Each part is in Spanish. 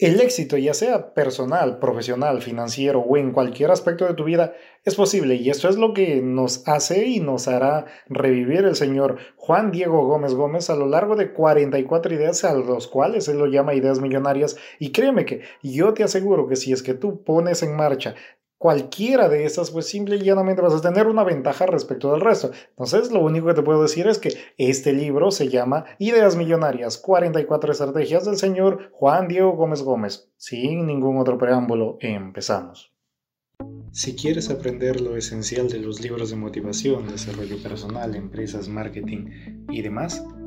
El éxito, ya sea personal, profesional, financiero o en cualquier aspecto de tu vida, es posible. Y esto es lo que nos hace y nos hará revivir el señor Juan Diego Gómez Gómez a lo largo de 44 ideas a los cuales él lo llama ideas millonarias. Y créeme que yo te aseguro que si es que tú pones en marcha cualquiera de esas, pues simple y llanamente vas a tener una ventaja respecto del resto. Entonces, lo único que te puedo decir es que este libro se llama Ideas Millonarias, 44 estrategias del señor Juan Diego Gómez Gómez. Sin ningún otro preámbulo, empezamos. Si quieres aprender lo esencial de los libros de motivación, desarrollo personal, empresas, marketing y demás,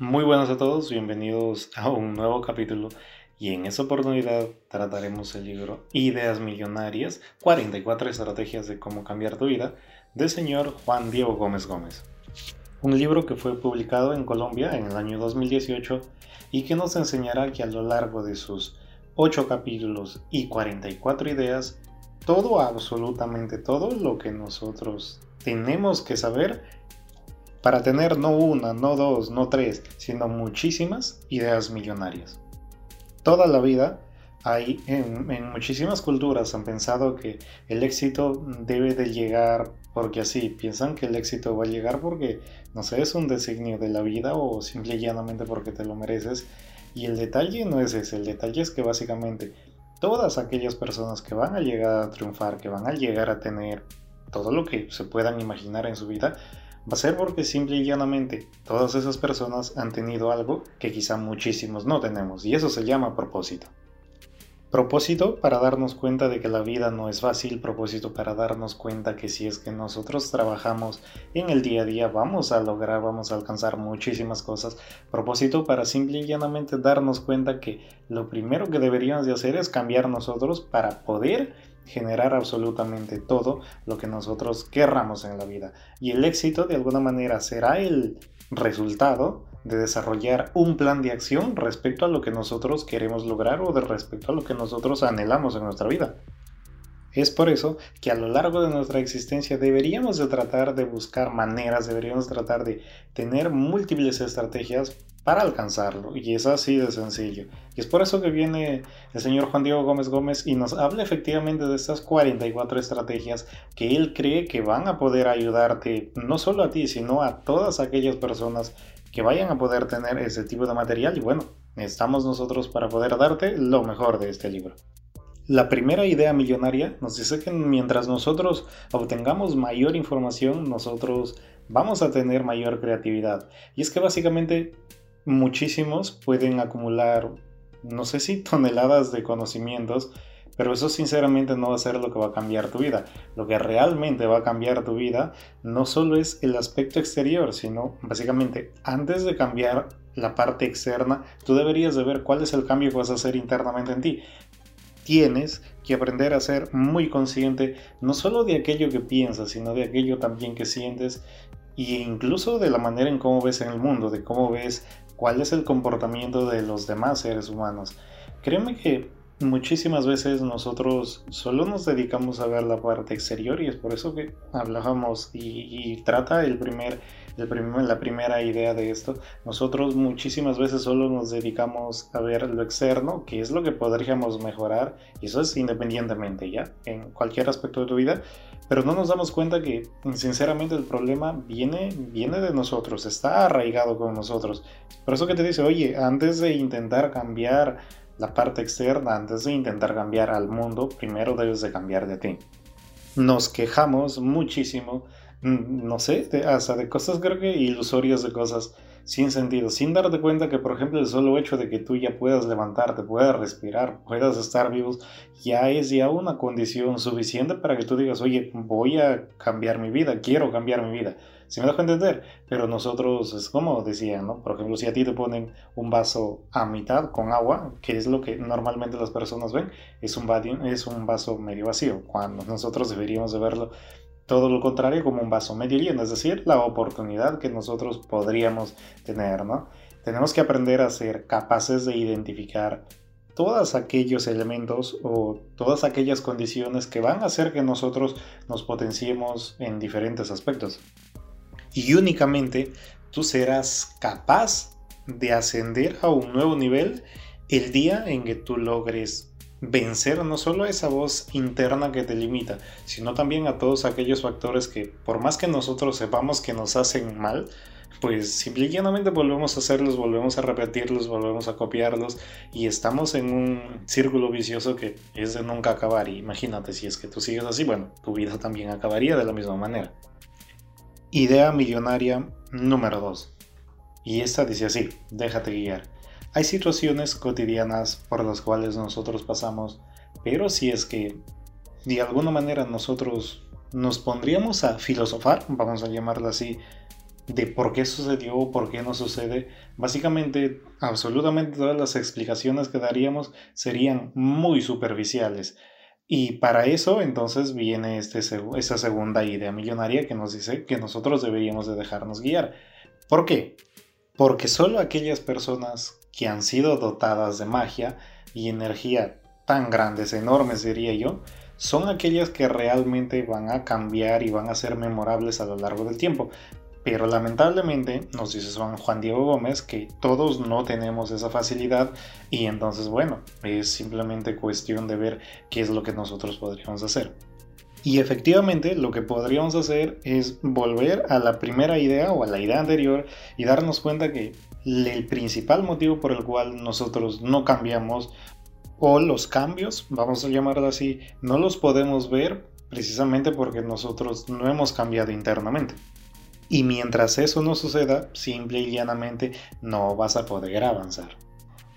Muy buenas a todos, bienvenidos a un nuevo capítulo y en esta oportunidad trataremos el libro Ideas Millonarias, 44 estrategias de cómo cambiar tu vida, del señor Juan Diego Gómez Gómez. Un libro que fue publicado en Colombia en el año 2018 y que nos enseñará que a lo largo de sus 8 capítulos y 44 ideas, todo, absolutamente todo lo que nosotros tenemos que saber para tener no una, no dos, no tres, sino muchísimas ideas millonarias. Toda la vida hay en, muchísimas culturas han pensado que el éxito debe de llegar porque así, piensan que el éxito va a llegar porque, no sé, es un designio de la vida o simple y llanamente porque te lo mereces. Y el detalle no es ese, el detalle es que básicamente todas aquellas personas que van a llegar a triunfar, que van a llegar a tener todo lo que se puedan imaginar en su vida, va a ser porque simple y llanamente todas esas personas han tenido algo que quizá muchísimos no tenemos y eso se llama propósito. Propósito para darnos cuenta de que la vida no es fácil, propósito para darnos cuenta que si es que nosotros trabajamos en el día a día vamos a lograr, vamos a alcanzar muchísimas cosas, propósito para simple y llanamente darnos cuenta que lo primero que deberíamos de hacer es cambiar nosotros para poder generar absolutamente todo lo que nosotros querramos en la vida. Y el éxito de alguna manera será el resultado de desarrollar un plan de acción respecto a lo que nosotros queremos lograr o de respecto a lo que nosotros anhelamos en nuestra vida. Es por eso que a lo largo de nuestra existencia deberíamos de tratar de buscar maneras, deberíamos tratar de tener múltiples estrategias para alcanzarlo. Y es así de sencillo. Y es por eso que viene el señor Juan Diego Gómez Gómez y nos habla efectivamente de estas 44 estrategias que él cree que van a poder ayudarte, no solo a ti, sino a todas aquellas personas que vayan a poder tener ese tipo de material. Y bueno, estamos nosotros para poder darte lo mejor de este libro. La primera idea millonaria nos dice que mientras nosotros obtengamos mayor información, nosotros vamos a tener mayor creatividad. Y es que básicamente muchísimos pueden acumular, no sé si toneladas de conocimientos, pero eso sinceramente no va a ser lo que va a cambiar tu vida. Lo que realmente va a cambiar tu vida no solo es el aspecto exterior, sino básicamente antes de cambiar la parte externa, tú deberías de ver cuál es el cambio que vas a hacer internamente en ti. Tienes que aprender a ser muy consciente no solo de aquello que piensas, sino de aquello también que sientes e incluso de la manera en cómo ves en el mundo, de cómo ves cuál es el comportamiento de los demás seres humanos. Créeme que muchísimas veces nosotros solo nos dedicamos a ver la parte exterior y es por eso que hablábamos y, trata el primer, la primera idea de esto. Nosotros muchísimas veces solo nos dedicamos a ver lo externo, que es lo que podríamos mejorar y eso es independientemente ya en cualquier aspecto de tu vida pero no nos damos cuenta que sinceramente el problema viene, viene de nosotros, está arraigado con nosotros. Por eso que te dice, oye, antes de intentar cambiar la parte externa, antes de intentar cambiar al mundo, primero debes de cambiar de ti. Nos quejamos muchísimo, no sé, hasta de cosas creo que ilusorias de cosas sin sentido, sin darte cuenta que, por ejemplo, el solo hecho de que tú ya puedas levantarte, puedas respirar, puedas estar vivos, ya es ya una condición suficiente para que tú digas, oye, voy a cambiar mi vida, quiero cambiar mi vida. Si me dejo entender, pero nosotros es como decía, ¿no? Por ejemplo, si a ti te ponen un vaso a mitad con agua, que es lo que normalmente las personas ven, es un, es un vaso medio vacío, cuando nosotros deberíamos de verlo todo lo contrario como un vaso medio lleno, es decir, la oportunidad que nosotros podríamos tener, ¿no? Tenemos que aprender a ser capaces de identificar todos aquellos elementos o todas aquellas condiciones que van a hacer que nosotros nos potenciemos en diferentes aspectos. Y únicamente tú serás capaz de ascender a un nuevo nivel el día en que tú logres vencer no solo a esa voz interna que te limita, sino también a todos aquellos factores que por más que nosotros sepamos que nos hacen mal, pues simple y llanamente volvemos a hacerlos, volvemos a repetirlos, volvemos a copiarlos y estamos en un círculo vicioso que es de nunca acabar. Y imagínate si es que tú sigues así, bueno, tu vida también acabaría de la misma manera. Idea millonaria número 2. Y esta dice así, déjate guiar. Hay situaciones cotidianas por las cuales nosotros pasamos, pero si es que de alguna manera nosotros nos pondríamos a filosofar, vamos a llamarlo así, de por qué sucedió, por qué no sucede, básicamente absolutamente todas las explicaciones que daríamos serían muy superficiales. Y para eso entonces viene este, esa segunda idea millonaria que nos dice que nosotros deberíamos de dejarnos guiar. ¿Por qué? Porque solo aquellas personas que han sido dotadas de magia y energía tan grandes, enormes diría yo, son aquellas que realmente van a cambiar y van a ser memorables a lo largo del tiempo. Pero lamentablemente nos dice Juan Diego Gómez que todos no tenemos esa facilidad y entonces bueno, es simplemente cuestión de ver qué es lo que nosotros podríamos hacer. Y efectivamente lo que podríamos hacer es volver a la primera idea o a la idea anterior y darnos cuenta que el principal motivo por el cual nosotros no cambiamos o los cambios, vamos a llamarlo así, no los podemos ver precisamente porque nosotros no hemos cambiado internamente. Y mientras eso no suceda, simple y llanamente no vas a poder avanzar.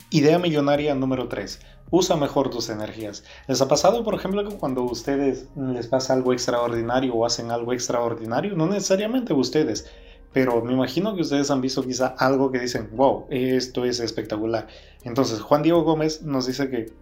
Idea millonaria número 3. Usa mejor tus energías. ¿Les ha pasado, por ejemplo, que cuando ustedes les pasa algo extraordinario o hacen algo extraordinario? No necesariamente ustedes, pero me imagino que ustedes han visto quizá algo que dicen, wow, esto es espectacular. Entonces, Juan Diego Gómez nos dice que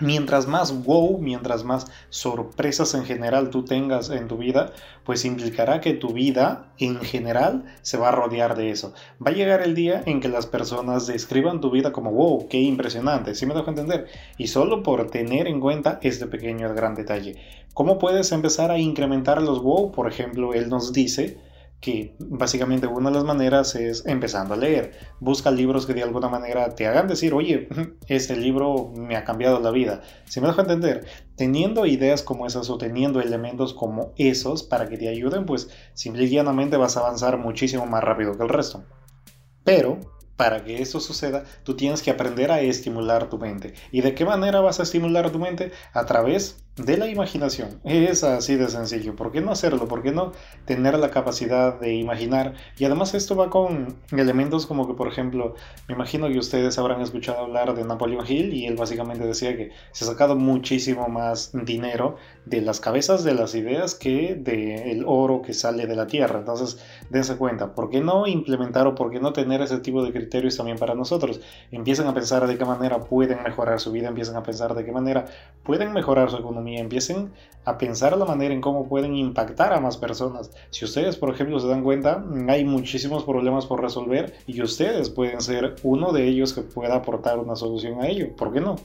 mientras más wow, mientras más sorpresas en general tú tengas en tu vida, pues implicará que tu vida en general se va a rodear de eso. Va a llegar el día en que las personas describan tu vida como wow, qué impresionante, ¿sí me dejo entender? Y solo por tener en cuenta este pequeño gran detalle. ¿Cómo puedes empezar a incrementar los wow? Por ejemplo, él nos dice que básicamente una de las maneras es empezando a leer. Busca libros que de alguna manera te hagan decir, oye, este libro me ha cambiado la vida. Si me dejo entender, teniendo ideas como esas o teniendo elementos como esos para que te ayuden, pues simple y llanamente vas a avanzar muchísimo más rápido que el resto. Pero para que esto suceda, tú tienes que aprender a estimular tu mente. ¿Y de qué manera vas a estimular tu mente? A través de la imaginación. Es así de sencillo. ¿Por qué no hacerlo? ¿Por qué no tener la capacidad de imaginar? Y además esto va con elementos como que, por ejemplo, me imagino que ustedes habrán escuchado hablar de Napoleon Hill y él básicamente decía que se ha sacado muchísimo más dinero de las cabezas de las ideas que del oro que sale de la tierra. Entonces, dense cuenta, ¿por qué no implementar o por qué no tener ese tipo de criterios también para nosotros? Empiezan a pensar de qué manera pueden mejorar su vida, empiezan a pensar de qué manera pueden mejorar su economía y empiecen a pensar la manera en cómo pueden impactar a más personas. Si ustedes, por ejemplo, se dan cuenta, hay muchísimos problemas por resolver y ustedes pueden ser uno de ellos que pueda aportar una solución a ello. ¿Por qué no?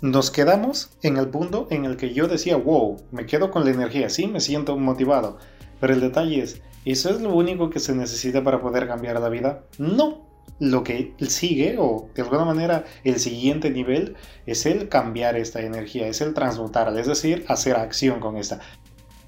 Nos quedamos en el punto en el que yo decía, wow, me quedo con la energía, sí, me siento motivado. Pero el detalle es, ¿eso es lo único que se necesita para poder cambiar la vida? No, lo que sigue, o de alguna manera el siguiente nivel, es el cambiar esta energía, es el transmutarla, es decir, hacer acción con esta.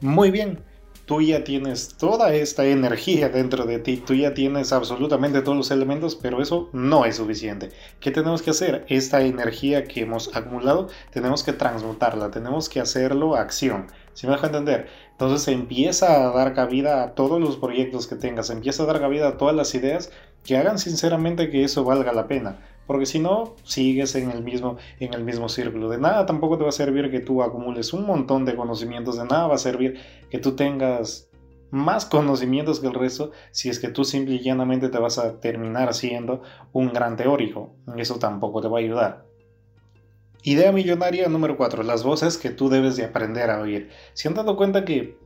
Muy bien, tú ya tienes toda esta energía dentro de ti, tú ya tienes absolutamente todos los elementos, pero eso no es suficiente. ¿Qué tenemos que hacer? Esta energía que hemos acumulado, tenemos que transmutarla, tenemos que hacerlo acción. Si me dejo entender? Entonces empieza a dar cabida a todos los proyectos que tengas, empieza a dar cabida a todas las ideas que hagan sinceramente que eso valga la pena. Porque si no, sigues en el, mismo, en el mismo círculo. De nada tampoco te va a servir que tú acumules un montón de conocimientos. De nada va a servir que tú tengas más conocimientos que el resto si es que tú simple y llanamente te vas a terminar siendo un gran teórico. Eso tampoco te va a ayudar. Idea millonaria número 4. Las voces que tú debes de aprender a oír. Si han dado cuenta que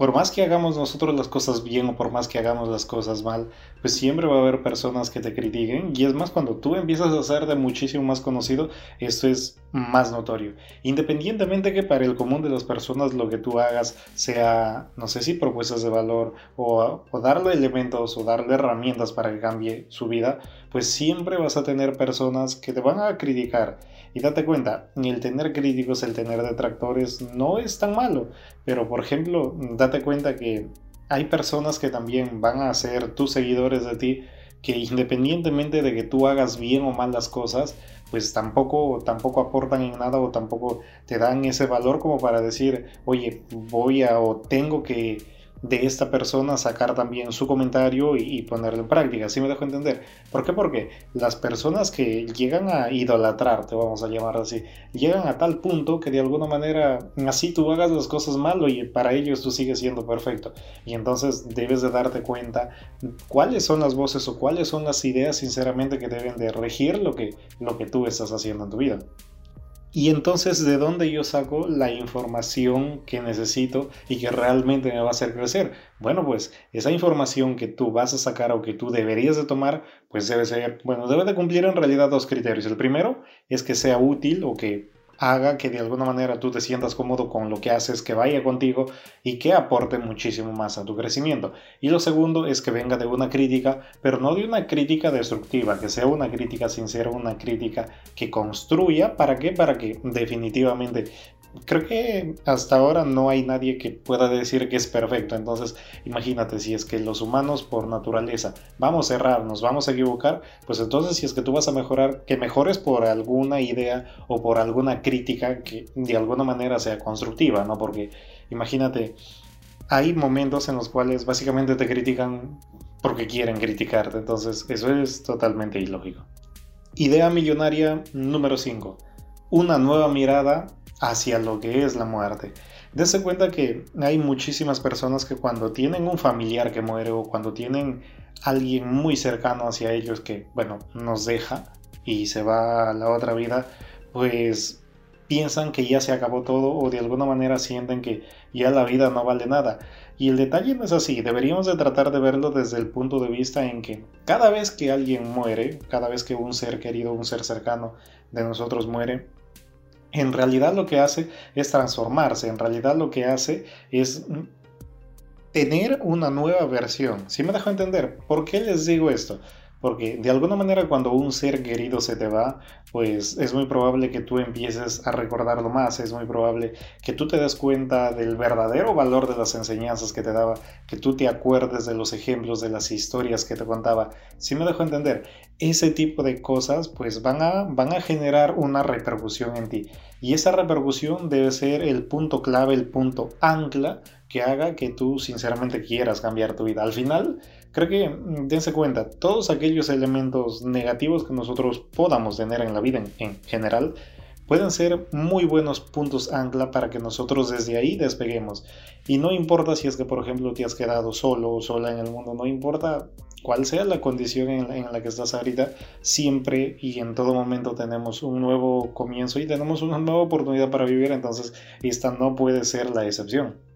por más que hagamos nosotros las cosas bien o por más que hagamos las cosas mal, pues siempre va a haber personas que te critiquen y es más cuando tú empiezas a ser de muchísimo más conocido, esto es más notorio. Independientemente que para el común de las personas lo que tú hagas sea, no sé si propuestas de valor o, darle elementos o darle herramientas para que cambie su vida, pues siempre vas a tener personas que te van a criticar y date cuenta, el tener críticos, el tener detractores no es tan malo. Pero por ejemplo, date cuenta que hay personas que también van a ser tus seguidores de ti que independientemente de que tú hagas bien o mal las cosas, pues tampoco, tampoco aportan en nada o tampoco te dan ese valor como para decir, oye, voy a o tengo que de esta persona sacar también su comentario y, ponerlo en práctica. ¿Sí me dejo entender? ¿Por qué? Porque las personas que llegan a idolatrarte, vamos a llamar así, llegan a tal punto que de alguna manera así tú hagas las cosas mal y para ellos tú sigues siendo perfecto. Y entonces debes de darte cuenta cuáles son las voces o cuáles son las ideas sinceramente que deben de regir lo que, lo que tú estás haciendo en tu vida. Y entonces, ¿de dónde yo saco la información que necesito y que realmente me va a hacer crecer? Bueno, pues esa información que tú vas a sacar o que tú deberías de tomar, pues debe ser, bueno, debe de cumplir en realidad dos criterios. El primero es que sea útil o que haga que de alguna manera tú te sientas cómodo con lo que haces, que vaya contigo y que aporte muchísimo más a tu crecimiento. Y lo segundo es que venga de una crítica, pero no de una crítica destructiva, que sea una crítica sincera, una crítica que construya. ¿Para qué? Para que definitivamente creo que hasta ahora no hay nadie que pueda decir que es perfecto. Entonces, imagínate, si es que los humanos por naturaleza vamos a errar, nos vamos a equivocar, pues entonces si es que tú vas a mejorar, que mejores por alguna idea o por alguna crítica que de alguna manera sea constructiva, ¿no? Porque imagínate, hay momentos en los cuales básicamente te critican porque quieren criticarte. Entonces, eso es totalmente ilógico. Idea millonaria número 5. Una nueva mirada hacia lo que es la muerte. Dese cuenta que hay muchísimas personas que cuando tienen un familiar que muere o cuando tienen alguien muy cercano hacia ellos que, bueno, nos deja y se va a la otra vida, pues piensan que ya se acabó todo o de alguna manera sienten que ya la vida no vale nada. Y el detalle no es así, deberíamos de tratar de verlo desde el punto de vista en que cada vez que alguien muere, cada vez que un ser querido, un ser cercano de nosotros muere, en realidad lo que hace es transformarse, en realidad lo que hace es tener una nueva versión. ¿Sí me dejo entender? ¿Por qué les digo esto? Porque de alguna manera cuando un ser querido se te va, pues es muy probable que tú empieces a recordarlo más, es muy probable que tú te des cuenta del verdadero valor de las enseñanzas que te daba, que tú te acuerdes de los ejemplos, de las historias que te contaba. Si me dejo entender, ese tipo de cosas pues van a, van a generar una repercusión en ti. Y esa repercusión debe ser el punto clave, el punto ancla que haga que tú sinceramente quieras cambiar tu vida. Al final, creo que mm, dense cuenta, todos aquellos elementos negativos que nosotros podamos tener en la vida en, general, pueden ser muy buenos puntos ancla para que nosotros desde ahí despeguemos. Y no importa si es que, por ejemplo, te has quedado solo o sola en el mundo, no importa cuál sea la condición en en la, que estás ahorita, siempre y en todo momento tenemos un nuevo comienzo y tenemos una nueva oportunidad para vivir, entonces esta no puede ser la excepción.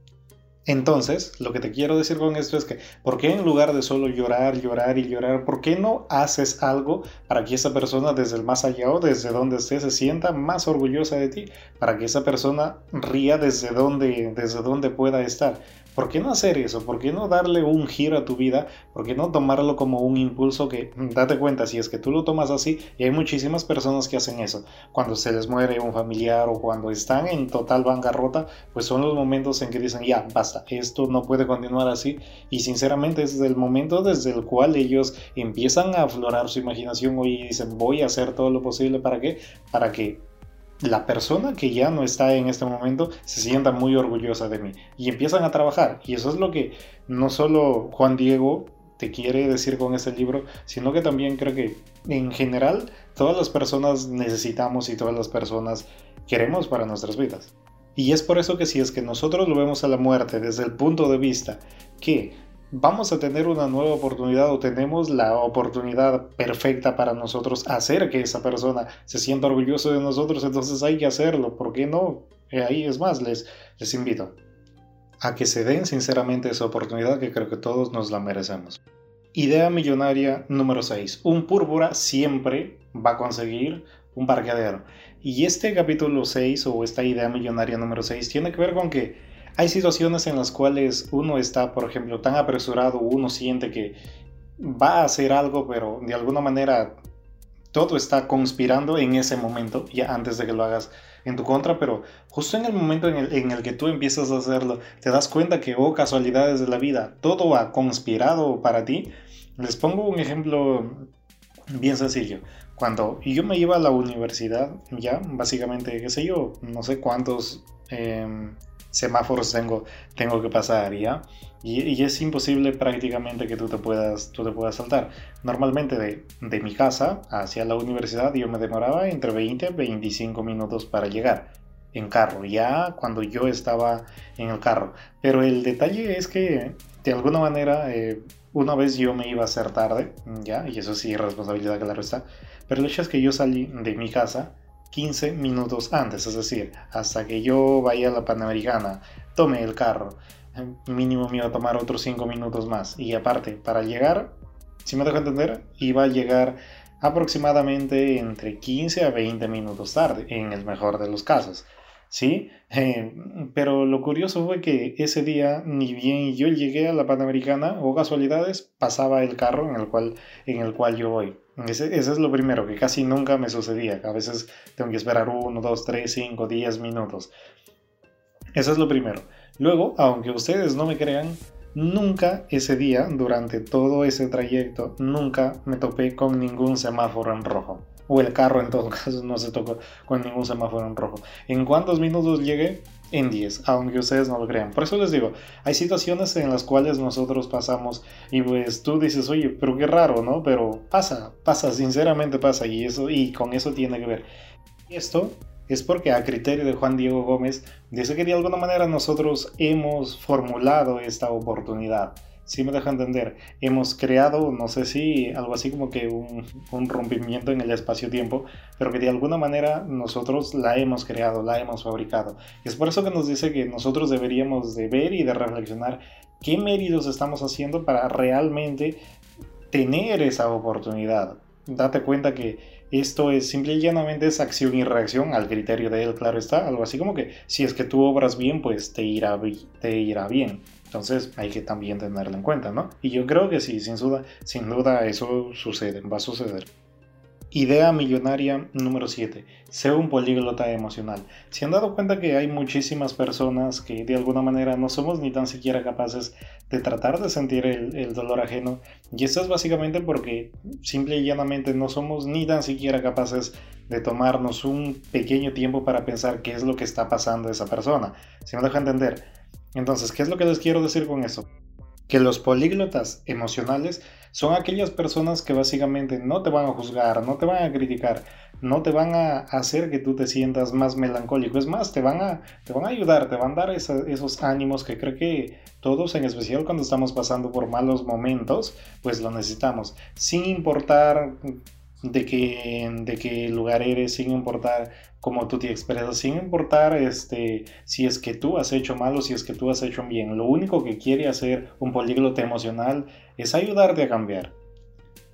Entonces, lo que te quiero decir con esto es que, ¿por qué en lugar de solo llorar, llorar y llorar, ¿por qué no haces algo para que esa persona desde el más allá o desde donde esté se sienta más orgullosa de ti? Para que esa persona ría desde donde, desde donde pueda estar. ¿Por qué no hacer eso? ¿Por qué no darle un giro a tu vida? ¿Por qué no tomarlo como un impulso que, mm, date cuenta, si es que tú lo tomas así, y hay muchísimas personas que hacen eso, cuando se les muere un familiar o cuando están en total bancarrota, pues son los momentos en que dicen, ya, basta, esto no puede continuar así, y sinceramente es el momento desde el cual ellos empiezan a aflorar su imaginación y dicen, voy a hacer todo lo posible para que, para que la persona que ya no está en este momento se sienta muy orgullosa de mí y empiezan a trabajar. Y eso es lo que no solo Juan Diego te quiere decir con este libro, sino que también creo que en general todas las personas necesitamos y todas las personas queremos para nuestras vidas. Y es por eso que si es que nosotros lo vemos a la muerte desde el punto de vista que vamos a tener una nueva oportunidad o tenemos la oportunidad perfecta para nosotros hacer que esa persona se sienta orgulloso de nosotros, entonces hay que hacerlo, ¿por qué no? Eh, ahí es más, les, les invito a que se den sinceramente esa oportunidad que creo que todos nos la merecemos. Idea millonaria número 6. Un púrpura siempre va a conseguir un parqueadero. Y este capítulo 6 o esta idea millonaria número 6 tiene que ver con que hay situaciones en las cuales uno está, por ejemplo, tan apresurado, uno siente que va a hacer algo, pero de alguna manera todo está conspirando en ese momento, ya antes de que lo hagas en tu contra, pero justo en el momento en el, que tú empiezas a hacerlo, te das cuenta que, oh, casualidades de la vida, todo ha conspirado para ti. Les pongo un ejemplo bien sencillo. Cuando yo me iba a la universidad, ya, básicamente, qué sé yo, no sé cuántos em, semáforos tengo, tengo que pasar, ¿ya? Y, es imposible prácticamente que tú te puedas, tú te puedas saltar. Normalmente de, de mi casa hacia la universidad yo me demoraba entre 20 y 25 minutos para llegar en carro, ya cuando yo estaba en el carro. Pero el detalle es que de alguna manera eh, una vez yo me iba a hacer tarde, ya, y eso sí, responsabilidad que la resta. Pero el hecho es que yo salí de mi casa 15 minutos antes, es decir, hasta que yo vaya a la Panamericana, tome el carro, mínimo me iba a tomar otros 5 minutos más. Y aparte, para llegar, si me dejo entender, iba a llegar aproximadamente entre 15 a 20 minutos tarde, en el mejor de los casos. ¿Sí? Eh, pero lo curioso fue que ese día, ni bien yo llegué a la Panamericana, o casualidades, pasaba el carro en el cual, en el cual yo voy. Ese, es lo primero, que casi nunca me sucedía. A veces tengo que esperar uno, dos, tres, cinco, diez minutos. Eso es lo primero. Luego, aunque ustedes no me crean, nunca ese día, durante todo ese trayecto, nunca me topé con ningún semáforo en rojo o el carro en todo caso no se tocó con ningún semáforo en rojo. ¿En cuántos minutos llegué? En 10, aunque ustedes no lo crean. Por eso les digo, hay situaciones en las cuales nosotros pasamos y pues tú dices, oye, pero qué raro, ¿no? Pero pasa, pasa, sinceramente pasa y eso y con eso tiene que ver. Esto es porque a criterio de Juan Diego Gómez dice que de alguna manera nosotros hemos formulado esta oportunidad si me deja entender, hemos creado, no sé si algo así como que un, un rompimiento en el espacio-tiempo, pero que de alguna manera nosotros la hemos creado, la hemos fabricado. Es por eso que nos dice que nosotros deberíamos de ver y de reflexionar qué méritos estamos haciendo para realmente tener esa oportunidad. Date cuenta que esto es simple y llanamente es acción y reacción al criterio de él, claro está, algo así como que si es que tú obras bien, pues te irá, te irá bien. Entonces hay que también tenerlo en cuenta, ¿no? Y yo creo que sí, sin duda, sin duda eso sucede, va a suceder. Idea millonaria número 7. Sé un políglota emocional. Se han dado cuenta que hay muchísimas personas que de alguna manera no somos ni tan siquiera capaces de tratar de sentir el, dolor ajeno. Y esto es básicamente porque simple y llanamente no somos ni tan siquiera capaces de tomarnos un pequeño tiempo para pensar qué es lo que está pasando a esa persona. Si me deja entender, entonces, ¿qué es lo que les quiero decir con eso? Que los políglotas emocionales son aquellas personas que básicamente no te van a juzgar, no te van a criticar, no te van a hacer que tú te sientas más melancólico. Es más, te van a, te van a ayudar, te van a dar esos ánimos que creo que todos, en especial cuando estamos pasando por malos momentos, pues lo necesitamos. Sin importar de qué, de qué lugar eres, sin importar cómo tú te expresas, sin importar este, si es que tú has hecho mal o si es que tú has hecho bien. Lo único que quiere hacer un políglota emocional es ayudarte a cambiar.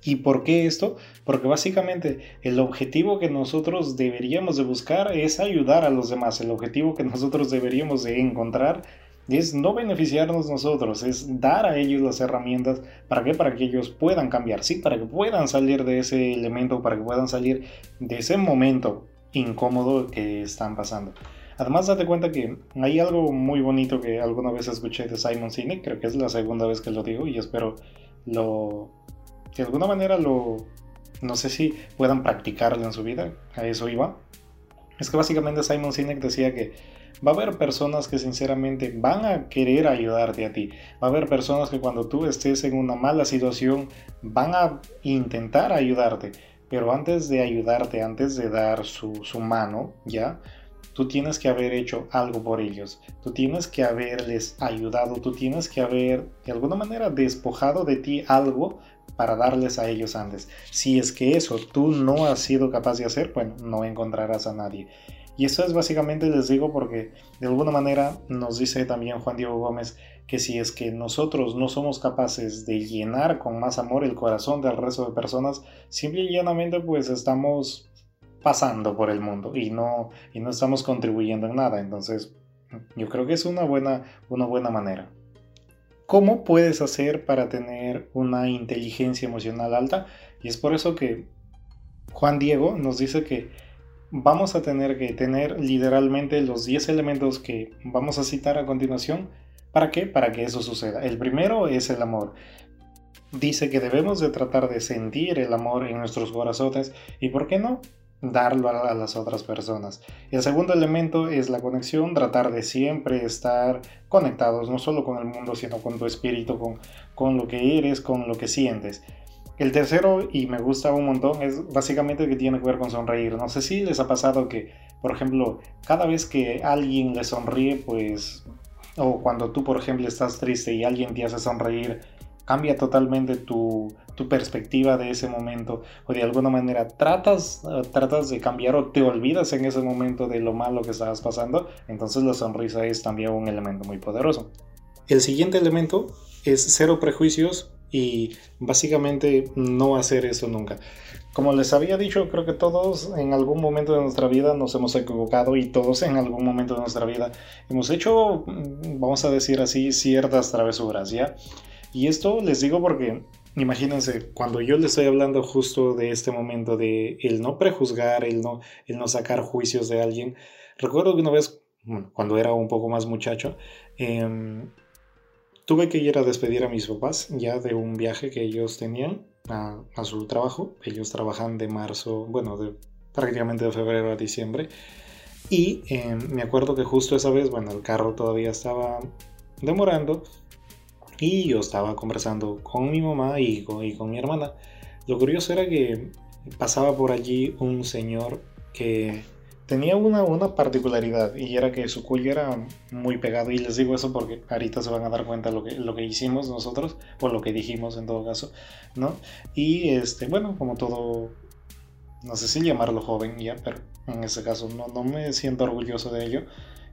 ¿Y por qué esto? Porque básicamente el objetivo que nosotros deberíamos de buscar es ayudar a los demás. El objetivo que nosotros deberíamos de encontrar es no beneficiarnos nosotros, es dar a ellos las herramientas para que para que ellos puedan cambiar, sí, para que puedan salir de ese elemento, para que puedan salir de ese momento incómodo que están pasando. Además, date cuenta que hay algo muy bonito que alguna vez escuché de Simon Sinek, creo que es la segunda vez que lo digo y espero lo de alguna manera lo no sé si puedan practicarlo en su vida, a eso iba. es que básicamente Simon Sinek decía que va a haber personas que sinceramente van a querer ayudarte a ti. Va a haber personas que cuando tú estés en una mala situación van a intentar ayudarte. Pero antes de ayudarte, antes de dar su, mano, ¿ya? Tú tienes que haber hecho algo por ellos. Tú tienes que haberles ayudado. Tú tienes que haber, de alguna manera, despojado de ti algo para darles a ellos antes. Si es que eso tú no has sido capaz de hacer, bueno, no encontrarás a nadie. Y eso es básicamente, les digo, porque de alguna manera nos dice también Juan Diego Gómez que si es que nosotros no somos capaces de llenar con más amor el corazón del resto de personas, simple y llanamente pues estamos pasando por el mundo y no, y no estamos contribuyendo en nada. Entonces, yo creo que es una buena, una buena manera. ¿Cómo puedes hacer para tener una inteligencia emocional alta? Y es por eso que Juan Diego nos dice que vamos a tener que tener literalmente los 10 elementos que vamos a citar a continuación. ¿Para qué? Para que eso suceda. El primero es el amor. Dice que debemos de tratar de sentir el amor en nuestros corazones y, ¿por qué no? darlo a, las otras personas. El segundo elemento es la conexión, tratar de siempre estar conectados, no solo con el mundo, sino con tu espíritu, con, con lo que eres, con lo que sientes. El tercero, y me gusta un montón, es básicamente que tiene que ver con sonreír. No sé si les ha pasado que, por ejemplo, cada vez que alguien le sonríe, pues, o cuando tú, por ejemplo, estás triste y alguien te hace sonreír, cambia totalmente tu, perspectiva de ese momento o de alguna manera tratas, tratas de cambiar o te olvidas en ese momento de lo malo que estabas pasando, entonces la sonrisa es también un elemento muy poderoso. El siguiente elemento es cero prejuicios y básicamente no hacer eso nunca. Como les había dicho, creo que todos en algún momento de nuestra vida nos hemos equivocado y todos en algún momento de nuestra vida hemos hecho, mm, vamos a decir así, ciertas travesuras, ¿ya? Y esto les digo porque imagínense, cuando yo les estoy hablando justo de este momento de el no prejuzgar, el no, el no sacar juicios de alguien, recuerdo que una vez, cuando era un poco más muchacho, em, tuve que ir a despedir a mis papás ya de un viaje que ellos tenían a, su trabajo. Ellos trabajan de marzo, bueno, de, prácticamente de febrero a diciembre. Y em, me acuerdo que justo esa vez, bueno, el carro todavía estaba demorando y yo estaba conversando con mi mamá y con, y con mi hermana. Lo curioso era que pasaba por allí un señor que tenía una, una particularidad y era que su cuello era muy pegado y les digo eso porque ahorita se van a dar cuenta lo que, lo que hicimos nosotros o lo que dijimos en todo caso, ¿no? Y este, bueno, como todo, no sé si llamarlo joven ya, pero en ese caso no, no me siento orgulloso de ello.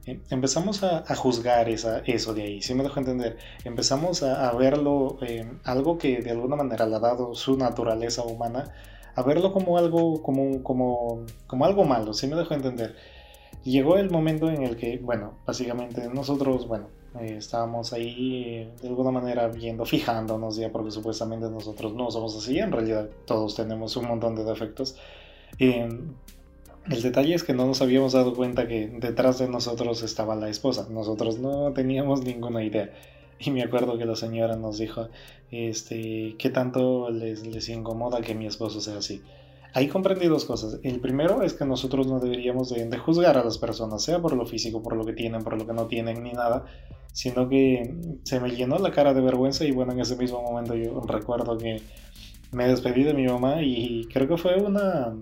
Eh, empezamos a, juzgar esa, eso de ahí, si me dejo entender, empezamos a, verlo eh, algo que de alguna manera le ha dado su naturaleza humana, a verlo como algo, como, como, como algo malo, si me dejo entender. Llegó el momento en el que, bueno, básicamente nosotros, bueno, eh, estábamos ahí de alguna manera viendo, fijándonos ya, porque supuestamente nosotros no somos así, en realidad todos tenemos un montón de defectos. El detalle es que no nos habíamos dado cuenta que detrás de nosotros estaba la esposa. Nosotros no teníamos ninguna idea. Y me acuerdo que la señora nos dijo, este, ¿qué tanto les, les incomoda que mi esposo sea así? Ahí comprendí dos cosas. El primero es que nosotros no deberíamos de, juzgar a las personas, sea por lo físico, por lo que tienen, por lo que no tienen, ni nada, sino que se me llenó la cara de vergüenza y bueno, en ese mismo momento yo recuerdo que me despedí de mi mamá y creo que fue una,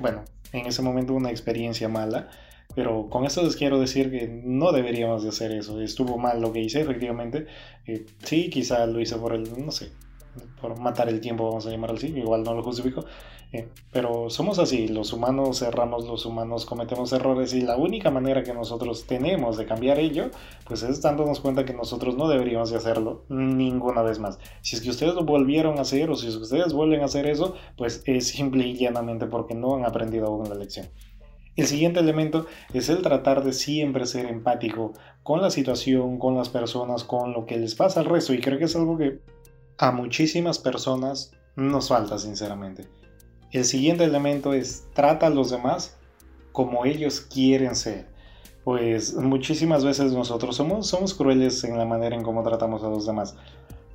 bueno, en ese momento una experiencia mala. Pero con esto les quiero decir que no deberíamos de hacer eso. Estuvo mal lo que hice, efectivamente. Eh, sí, quizá lo hice por el, no sé, por matar el tiempo, vamos a llamarlo así. Igual no lo justifico. Eh, pero somos así, los humanos erramos, los humanos cometemos errores y la única manera que nosotros tenemos de cambiar ello, pues es dándonos cuenta que nosotros no deberíamos de hacerlo ninguna vez más. Si es que ustedes lo volvieron a hacer o si es que ustedes vuelven a hacer eso, pues es simple y llanamente porque no han aprendido aún la lección. El siguiente elemento es el tratar de siempre ser empático con la situación, con las personas, con lo que les pasa al resto y creo que es algo que a muchísimas personas nos falta sinceramente. El siguiente elemento es trata a los demás como ellos quieren ser. Pues muchísimas veces nosotros somos, somos crueles en la manera en cómo tratamos a los demás.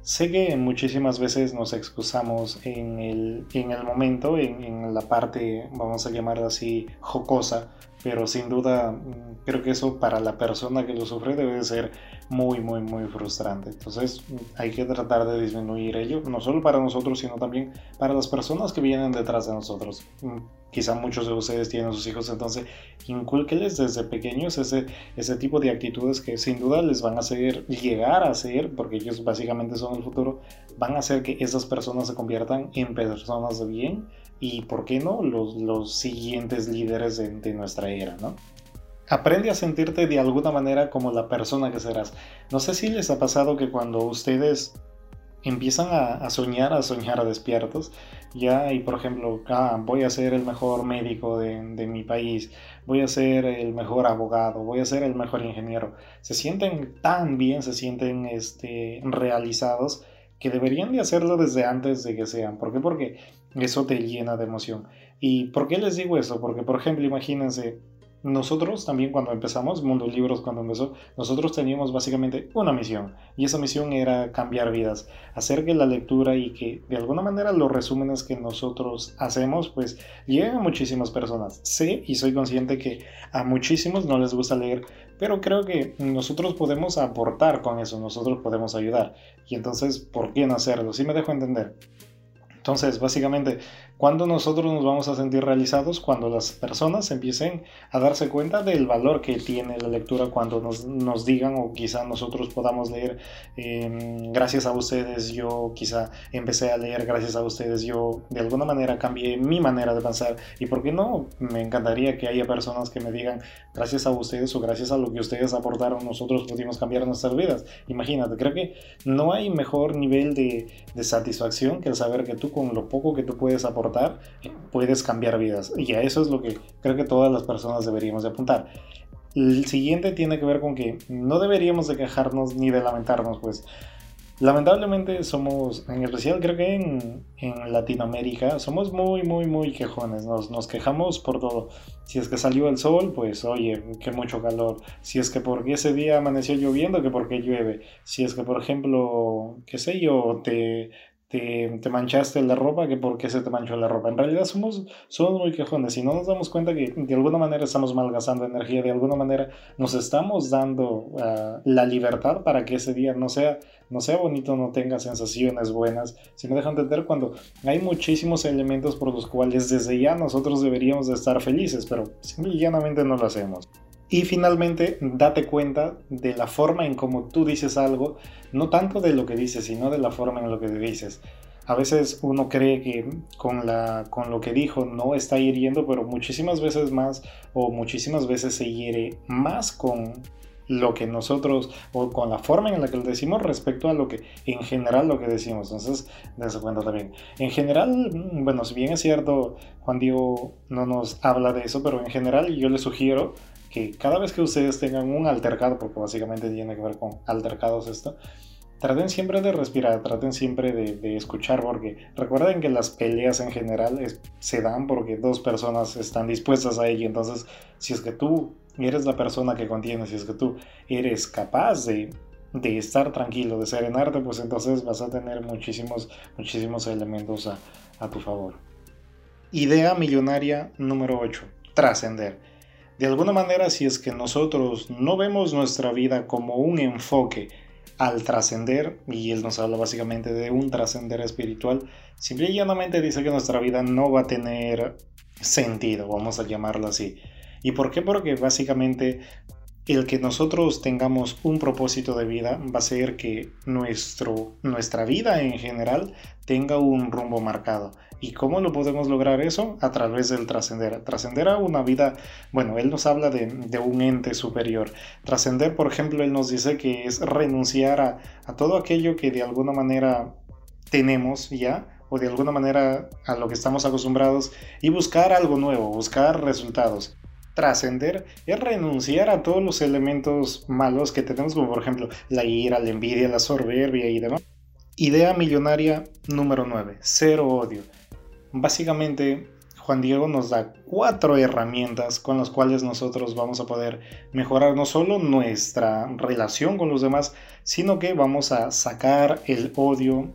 Sé que muchísimas veces nos excusamos en el, en el momento, en, en, la parte, vamos a llamarla así, jocosa, pero sin duda mm, creo que eso para la persona que lo sufre debe ser muy, muy, muy frustrante. Entonces hay que tratar de disminuir ello, no solo para nosotros, sino también para las personas que vienen detrás de nosotros. Mm, quizá muchos de ustedes tienen sus hijos, entonces inculqueles desde pequeños ese, ese tipo de actitudes que sin duda les van a hacer llegar a ser, porque ellos básicamente son el futuro, van a hacer que esas personas se conviertan en personas de bien y, ¿por qué no?, los, los siguientes líderes de, de nuestra era, ¿no? Aprende a sentirte de alguna manera como la persona que serás. No sé si les ha pasado que cuando ustedes empiezan a, soñar, a soñar a despiertos, ya, y por ejemplo, ah, voy a ser el mejor médico de, de, mi país, voy a ser el mejor abogado, voy a ser el mejor ingeniero, se sienten tan bien, se sienten este, realizados que deberían de hacerlo desde antes de que sean. ¿Por qué? Porque eso te llena de emoción. ¿Y por qué les digo eso? Porque, por ejemplo, imagínense, nosotros también cuando empezamos, Mundo Libros cuando empezó, nosotros teníamos básicamente una misión y esa misión era cambiar vidas, hacer que la lectura y que de alguna manera los resúmenes que nosotros hacemos pues lleguen a muchísimas personas. Sé y soy consciente que a muchísimos no les gusta leer, pero creo que nosotros podemos aportar con eso, nosotros podemos ayudar y entonces, ¿por qué no hacerlo? Si me dejo entender. Entonces, básicamente, cuando nosotros nos vamos a sentir realizados? Cuando las personas empiecen a darse cuenta del valor que tiene la lectura, cuando nos, nos digan o quizá nosotros podamos leer, em, gracias a ustedes yo quizá empecé a leer, gracias a ustedes yo de alguna manera cambié mi manera de pensar y por qué no, me encantaría que haya personas que me digan, gracias a ustedes o gracias a lo que ustedes aportaron, nosotros pudimos cambiar nuestras vidas. Imagínate, creo que no hay mejor nivel de, de satisfacción que el saber que tú con lo poco que tú puedes aportar, puedes cambiar vidas. Y a eso es lo que creo que todas las personas deberíamos de apuntar. El siguiente tiene que ver con que no deberíamos de quejarnos ni de lamentarnos, pues lamentablemente somos, en especial creo que en, en Latinoamérica, somos muy, muy, muy quejones, nos, nos, quejamos por todo. Si es que salió el sol, pues oye, que mucho calor. Si es que porque ese día amaneció lloviendo, que porque llueve. Si es que, por ejemplo, qué sé yo, te, te, manchaste la ropa, que por qué se te manchó la ropa. En realidad somos, somos muy quejones y no nos damos cuenta que de alguna manera estamos malgastando energía, de alguna manera nos estamos dando ah, la libertad para que ese día no sea, no sea bonito, no tenga sensaciones buenas. Si me dejan entender, cuando hay muchísimos elementos por los cuales desde ya nosotros deberíamos de estar felices, pero simplemente no lo hacemos. Y finalmente, date cuenta de la forma en cómo tú dices algo, no tanto de lo que dices, sino de la forma en lo que dices. A veces uno cree que con, la, con lo que dijo no está hiriendo, pero muchísimas veces más o muchísimas veces se hiere más con lo que nosotros o con la forma en la que lo decimos respecto a lo que en general lo que decimos. Entonces, dense cuenta también. En general, mm, bueno, si bien es cierto, Juan Diego no nos habla de eso, pero en general yo le sugiero que cada vez que ustedes tengan un altercado, porque básicamente tiene que ver con altercados esto, traten siempre de respirar, traten siempre de, escuchar, porque recuerden que las peleas en general se dan porque dos personas están dispuestas a ello. Entonces, si es que tú eres la persona que contiene, si es que tú eres capaz de, de estar tranquilo, de serenarte, pues entonces vas a tener muchísimos, muchísimos elementos a, a tu favor. Idea millonaria número 8. Trascender. De alguna manera, si es que nosotros no vemos nuestra vida como un enfoque al trascender, y él nos habla básicamente de un trascender espiritual, simple y llanamente dice que nuestra vida no va a tener sentido, vamos a llamarlo así. ¿Y por qué? Porque básicamente el que nosotros tengamos un propósito de vida va a ser que nuestro, nuestra vida en general tenga un rumbo marcado. ¿Y cómo lo podemos lograr eso? A través del trascender. Trascender a una vida, bueno, él nos habla de, un ente superior. Trascender, por ejemplo, él nos dice que es renunciar a, a todo aquello que de alguna manera tenemos ya o de alguna manera a lo que estamos acostumbrados y buscar algo nuevo, buscar resultados trascender es renunciar a todos los elementos malos que tenemos, como por ejemplo la ira, la envidia, la soberbia y demás. Idea millonaria número 9, cero odio. Básicamente, Juan Diego nos da cuatro herramientas con las cuales nosotros vamos a poder mejorar no solo nuestra relación con los demás, sino que vamos a sacar el odio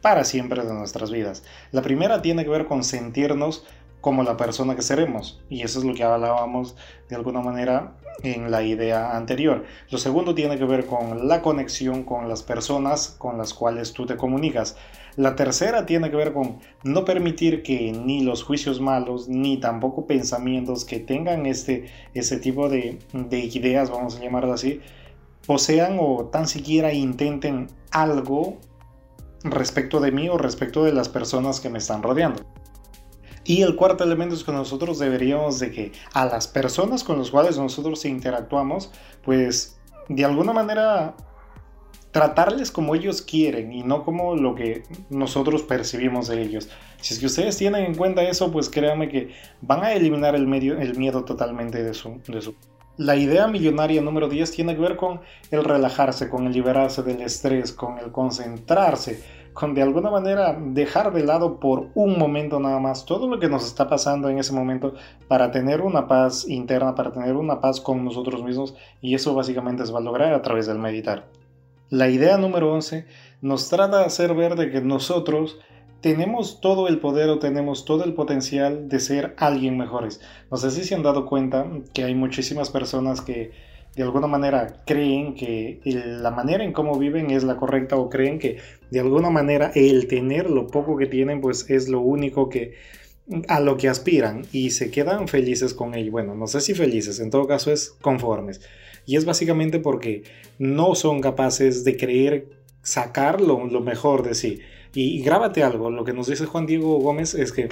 para siempre de nuestras vidas. La primera tiene que ver con sentirnos como la persona que seremos. Y eso es lo que hablábamos de alguna manera en la idea anterior. Lo segundo tiene que ver con la conexión con las personas con las cuales tú te comunicas. La tercera tiene que ver con no permitir que ni los juicios malos ni tampoco pensamientos que tengan este, ese tipo de, de ideas, vamos a llamarlo así, posean o tan siquiera intenten algo respecto de mí o respecto de las personas que me están rodeando. Y el cuarto elemento es que nosotros deberíamos de que a las personas con las cuales nosotros interactuamos, pues de alguna manera tratarles como ellos quieren y no como lo que nosotros percibimos de ellos. Si es que ustedes tienen en cuenta eso, pues créanme que van a eliminar el, el miedo totalmente de su, de su... La idea millonaria número 10 tiene que ver con el relajarse, con el liberarse del estrés, con el concentrarse, con de alguna manera dejar de lado por un momento nada más todo lo que nos está pasando en ese momento para tener una paz interna, para tener una paz con nosotros mismos y eso básicamente se va a lograr a través del meditar. La idea número 11 nos trata de hacer ver de que nosotros tenemos todo el poder o tenemos todo el potencial de ser alguien mejores. No sé si se han dado cuenta que hay muchísimas personas que de alguna manera creen que la manera en cómo viven es la correcta o creen que de alguna manera el tener lo poco que tienen pues es lo único que a lo que aspiran y se quedan felices con ello. Bueno, no sé si felices, en todo caso es conformes. Y es básicamente porque no son capaces de creer sacar lo, mejor de sí. Y grábate algo, lo que nos dice Juan Diego Gómez es que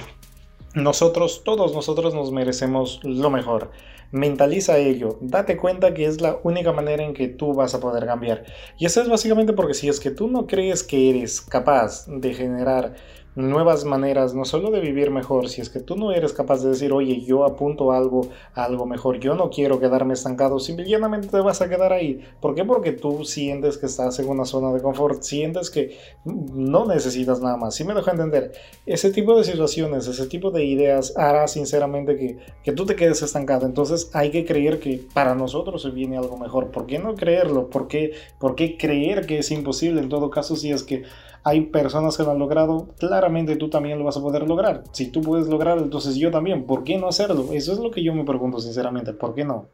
nosotros, todos nosotros nos merecemos lo mejor. Mentaliza ello, date cuenta que es la única manera en que tú vas a poder cambiar. Y eso es básicamente porque si es que tú no crees que eres capaz de generar nuevas maneras, no solo de vivir mejor, si es que tú no eres capaz de decir, oye, yo apunto algo, algo mejor, yo no quiero quedarme estancado, simplemente te vas a quedar ahí. ¿Por qué? Porque tú sientes que estás en una zona de confort, sientes que no necesitas nada más. Si me dejo entender, ese tipo de situaciones, ese tipo de ideas hará sinceramente que, que tú te quedes estancado. Entonces hay que creer que para nosotros se viene algo mejor. ¿Por qué no creerlo? ¿Por qué, ¿Por qué creer que es imposible? En todo caso, si es que hay personas que lo han logrado, claramente tú también lo vas a poder lograr. Si tú puedes lograrlo, entonces yo también. ¿Por qué no hacerlo? Eso es lo que yo me pregunto sinceramente. ¿Por qué no?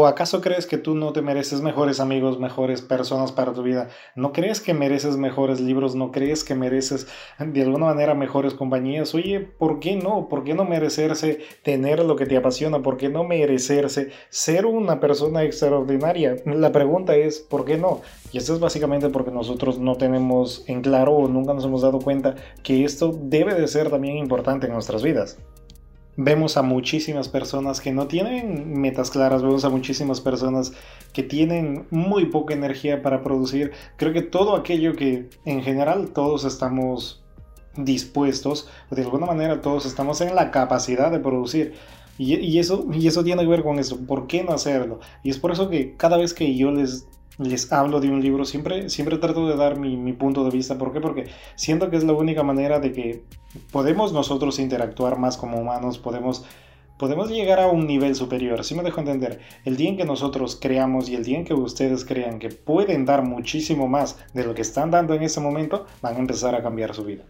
¿O acaso crees que tú no te mereces mejores amigos, mejores personas para tu vida? ¿No crees que mereces mejores libros? ¿No crees que mereces de alguna manera mejores compañías? Oye, ¿por qué no? ¿Por qué no merecerse tener lo que te apasiona? ¿Por qué no merecerse ser una persona extraordinaria? La pregunta es, ¿por qué no? Y esto es básicamente porque nosotros no tenemos en claro o nunca nos hemos dado cuenta que esto debe de ser también importante en nuestras vidas vemos a muchísimas personas que no tienen metas claras, vemos a muchísimas personas que tienen muy poca energía para producir. Creo que todo aquello que en general todos estamos dispuestos, o de alguna manera todos estamos en la capacidad de producir. Y, eso, y eso tiene que ver con eso, ¿por qué no hacerlo? Y es por eso que cada vez que yo les les hablo de un libro, siempre, siempre trato de dar mi, mi, punto de vista. ¿Por qué? Porque siento que es la única manera de que podemos nosotros interactuar más como humanos, podemos, podemos llegar a un nivel superior. Si me dejo entender, el día en que nosotros creamos y el día en que ustedes crean que pueden dar muchísimo más de lo que están dando en ese momento, van a empezar a cambiar su vida.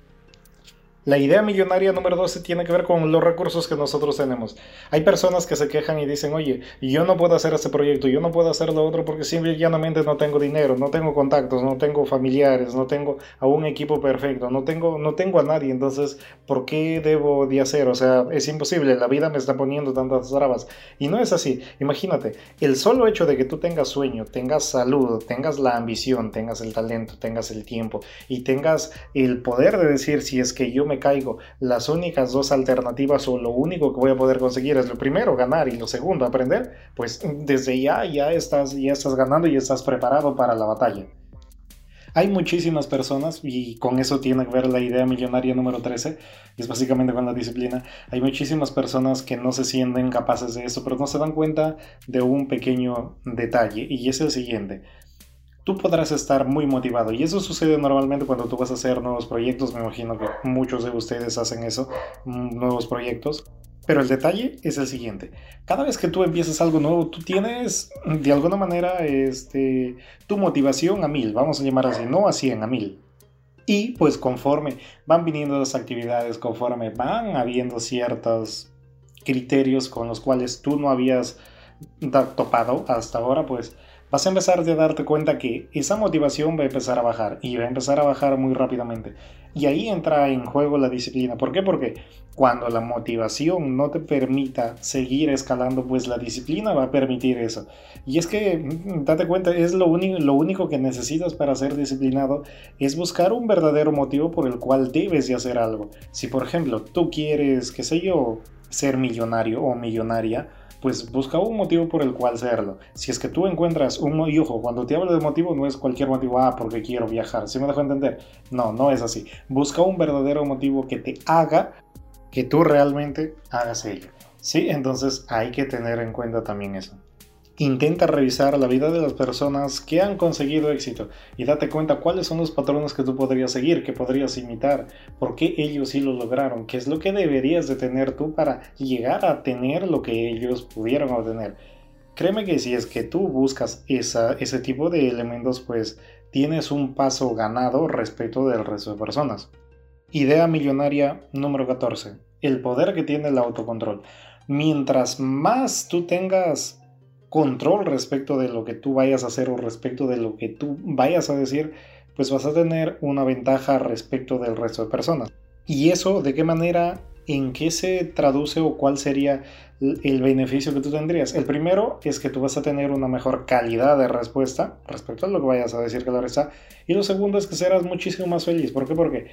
La idea millonaria número 12 tiene que ver con los recursos que nosotros tenemos. Hay personas que se quejan y dicen, oye, yo no puedo hacer este proyecto, yo no puedo hacer lo otro porque simple y llanamente no tengo dinero, no tengo contactos, no tengo familiares, no tengo a un equipo perfecto, no tengo, no tengo a nadie. Entonces, ¿por qué debo de hacer? O sea, es imposible, la vida me está poniendo tantas trabas. Y no es así. Imagínate, el solo hecho de que tú tengas sueño, tengas salud, tengas la ambición, tengas el talento, tengas el tiempo y tengas el poder de decir si es que yo me caigo, las únicas dos alternativas o lo único que voy a poder conseguir es lo primero, ganar, y lo segundo, aprender, pues desde ya ya estás, ya estás ganando y estás preparado para la batalla. Hay muchísimas personas, y con eso tiene que ver la idea millonaria número 13, es básicamente con la disciplina, hay muchísimas personas que no se sienten capaces de eso, pero no se dan cuenta de un pequeño detalle, y es el siguiente tú podrás estar muy motivado. Y eso sucede normalmente cuando tú vas a hacer nuevos proyectos. Me imagino que muchos de ustedes hacen eso, mm, nuevos proyectos. Pero el detalle es el siguiente. Cada vez que tú empiezas algo nuevo, tú tienes de alguna manera este, tu motivación a mil. Vamos a llamar así, no a 100, a mil. Y pues conforme van viniendo las actividades, conforme van habiendo ciertos criterios con los cuales tú no habías topado hasta ahora, pues vas a empezar a darte cuenta que esa motivación va a empezar a bajar y va a empezar a bajar muy rápidamente. Y ahí entra en juego la disciplina. ¿Por qué? Porque cuando la motivación no te permita seguir escalando, pues la disciplina va a permitir eso. Y es que, mm, date cuenta, es lo único, lo único que necesitas para ser disciplinado, es buscar un verdadero motivo por el cual debes de hacer algo. Si por ejemplo tú quieres, qué sé yo, ser millonario o millonaria, pues busca un motivo por el cual serlo. Si es que tú encuentras un y ojo, cuando te hablo de motivo no es cualquier motivo, ah, porque quiero viajar, ¿sí me dejo entender? No, no es así. Busca un verdadero motivo que te haga que tú realmente hagas ello. Sí, entonces hay que tener en cuenta también eso. Intenta revisar la vida de las personas que han conseguido éxito y date cuenta cuáles son los patrones que tú podrías seguir, que podrías imitar, por qué ellos sí lo lograron, qué es lo que deberías de tener tú para llegar a tener lo que ellos pudieron obtener. Créeme que si es que tú buscas ese tipo de elementos, pues tienes un paso ganado respecto del resto de personas. Idea millonaria número 14. El poder que tiene el autocontrol. Mientras más tú tengas control respecto de lo que tú vayas a hacer o respecto de lo que tú vayas a decir, pues vas a tener una ventaja respecto del resto de personas. ¿Y eso de qué manera, en qué se traduce o cuál sería el beneficio que tú tendrías? El primero es que tú vas a tener una mejor calidad de respuesta respecto a lo que vayas a decir, claro está. Y lo segundo es que serás muchísimo más feliz. ¿Por qué? Porque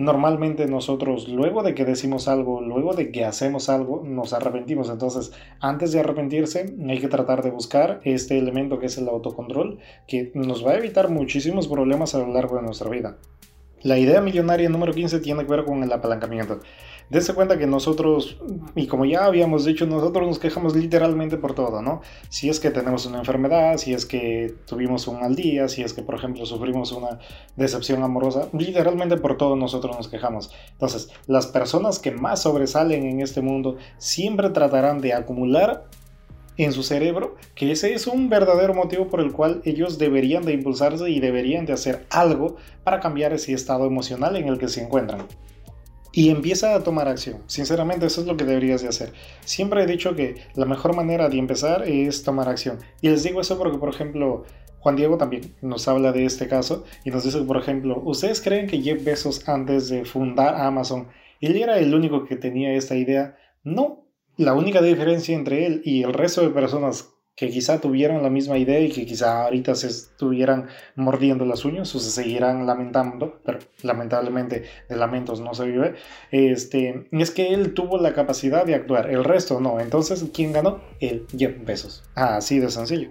normalmente nosotros luego de que decimos algo, luego de que hacemos algo, nos arrepentimos. Entonces, antes de arrepentirse, hay que tratar de buscar este elemento que es el autocontrol, que nos va a evitar muchísimos problemas a lo largo de nuestra vida. La idea millonaria número 15 tiene que ver con el apalancamiento. Dense cuenta que nosotros, y como ya habíamos dicho, nosotros nos quejamos literalmente por todo, ¿no? Si es que tenemos una enfermedad, si es que tuvimos un mal día, si es que, por ejemplo, sufrimos una decepción amorosa, literalmente por todo nosotros nos quejamos. Entonces, las personas que más sobresalen en este mundo siempre tratarán de acumular en su cerebro que ese es un verdadero motivo por el cual ellos deberían de impulsarse y deberían de hacer algo para cambiar ese estado emocional en el que se encuentran y empieza a tomar acción. Sinceramente, eso es lo que deberías de hacer. Siempre he dicho que la mejor manera de empezar es tomar acción. Y les digo eso porque, por ejemplo, Juan Diego también nos habla de este caso y nos dice, por ejemplo, ¿ustedes creen que Jeff Bezos antes de fundar Amazon, él era el único que tenía esta idea? No. La única diferencia entre él y el resto de personas que quizá tuvieran la misma idea y que quizá ahorita se estuvieran mordiendo las uñas o se seguirán lamentando, pero lamentablemente de lamentos no se vive, este, es que él tuvo la capacidad de actuar, el resto no. Entonces, ¿quién ganó? El Jeff Bezos. Así de sencillo.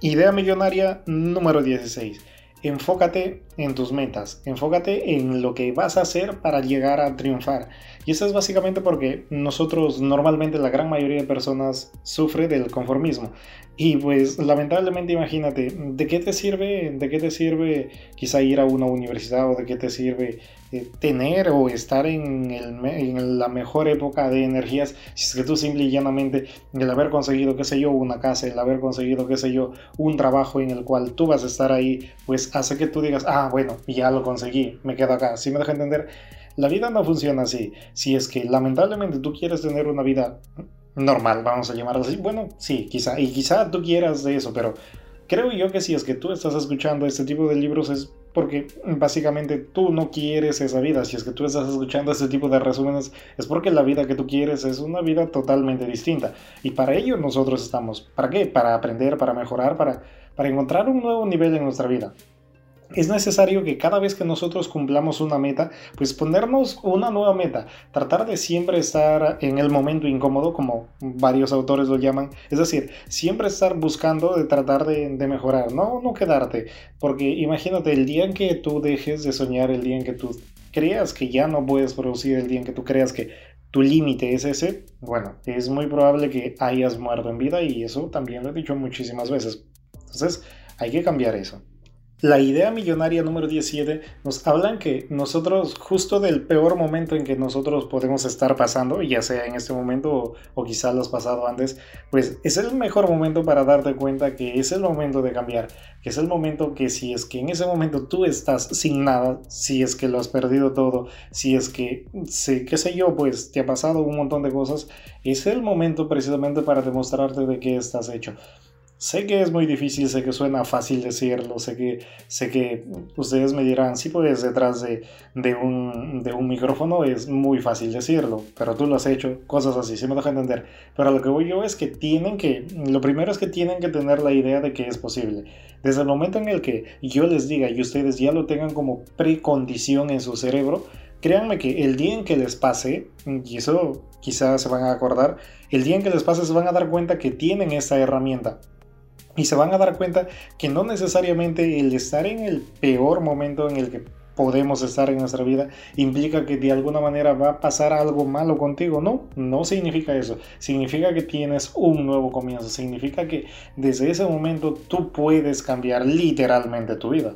Idea millonaria número 16. Enfócate en tus metas, enfócate en lo que vas a hacer para llegar a triunfar. Y eso es básicamente porque nosotros normalmente la gran mayoría de personas sufre del conformismo. Y pues lamentablemente imagínate, ¿de qué te sirve, de qué te sirve quizá ir a una universidad o de qué te sirve eh, tener o estar en, la mejor época de energías si es que tú simple y llanamente el haber conseguido, qué sé yo, una casa, el haber conseguido, qué sé yo, un trabajo en el cual tú vas a estar ahí, pues hace que tú digas, ah, bueno, ya lo conseguí, me quedo acá. ¿Sí me deja entender? La vida no funciona así. Si es que lamentablemente tú quieres tener una vida normal, vamos a llamarlo así. Bueno, sí, quizá, y quizá tú quieras de eso, pero creo yo que si es que tú estás escuchando este tipo de libros es porque básicamente tú no quieres esa vida. Si es que tú estás escuchando este tipo de resúmenes es porque la vida que tú quieres es una vida totalmente distinta. Y para ello nosotros estamos. ¿Para qué? Para aprender, para mejorar, para, para encontrar un nuevo nivel en nuestra vida es necesario que cada vez que nosotros cumplamos una meta, pues ponernos una nueva meta, tratar de siempre estar en el momento incómodo, como varios autores lo llaman, es decir, siempre estar buscando de tratar de, mejorar, no, no quedarte, porque imagínate el día en que tú dejes de soñar, el día en que tú creas que ya no puedes producir, el día en que tú creas que tu límite es ese, bueno, es muy probable que hayas muerto en vida y eso también lo he dicho muchísimas veces. Entonces, hay que cambiar eso. La idea millonaria número 17 nos hablan que nosotros, justo del peor momento en que nosotros podemos estar pasando, ya sea en este momento o, o quizá lo has pasado antes, pues es el mejor momento para darte cuenta que es el momento de cambiar, que es el momento que si es que en ese momento tú estás sin nada, si es que lo has perdido todo, si es que, sé, qué sé yo, pues te ha pasado un montón de cosas, es el momento precisamente para demostrarte de qué estás hecho. Sé que es muy difícil, sé que suena fácil decirlo, sé que, sé que ustedes me dirán, sí, pues detrás de, de, un, de un micrófono es muy fácil decirlo, pero tú lo has hecho, cosas así, se me deja entender. Pero lo que voy yo es que tienen que, lo primero es que tienen que tener la idea de que es posible. Desde el momento en el que yo les diga y ustedes ya lo tengan como precondición en su cerebro, créanme que el día en que les pase, y eso quizás se van a acordar, el día en que les pase se van a dar cuenta que tienen esta herramienta y se van a dar cuenta que no necesariamente el estar en el peor momento en el que podemos estar en nuestra vida implica que de alguna manera va a pasar algo malo contigo. No, no significa eso. Significa que tienes un nuevo comienzo. Significa que desde ese momento tú puedes cambiar literalmente tu vida.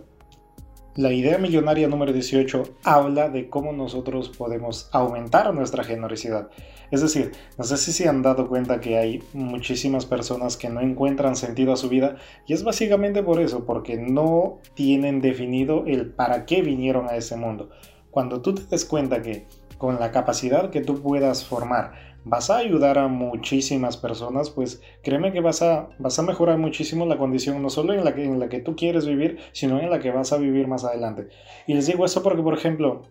La idea millonaria número 18 habla de cómo nosotros podemos aumentar nuestra generosidad. Es decir, no sé si se han dado cuenta que hay muchísimas personas que no encuentran sentido a su vida y es básicamente por eso, porque no tienen definido el para qué vinieron a ese mundo. Cuando tú te des cuenta que con la capacidad que tú puedas formar vas a ayudar a muchísimas personas, pues créeme que vas a, vas a mejorar muchísimo la condición, no solo en la, que, en la que tú quieres vivir, sino en la que vas a vivir más adelante. Y les digo eso porque, por ejemplo,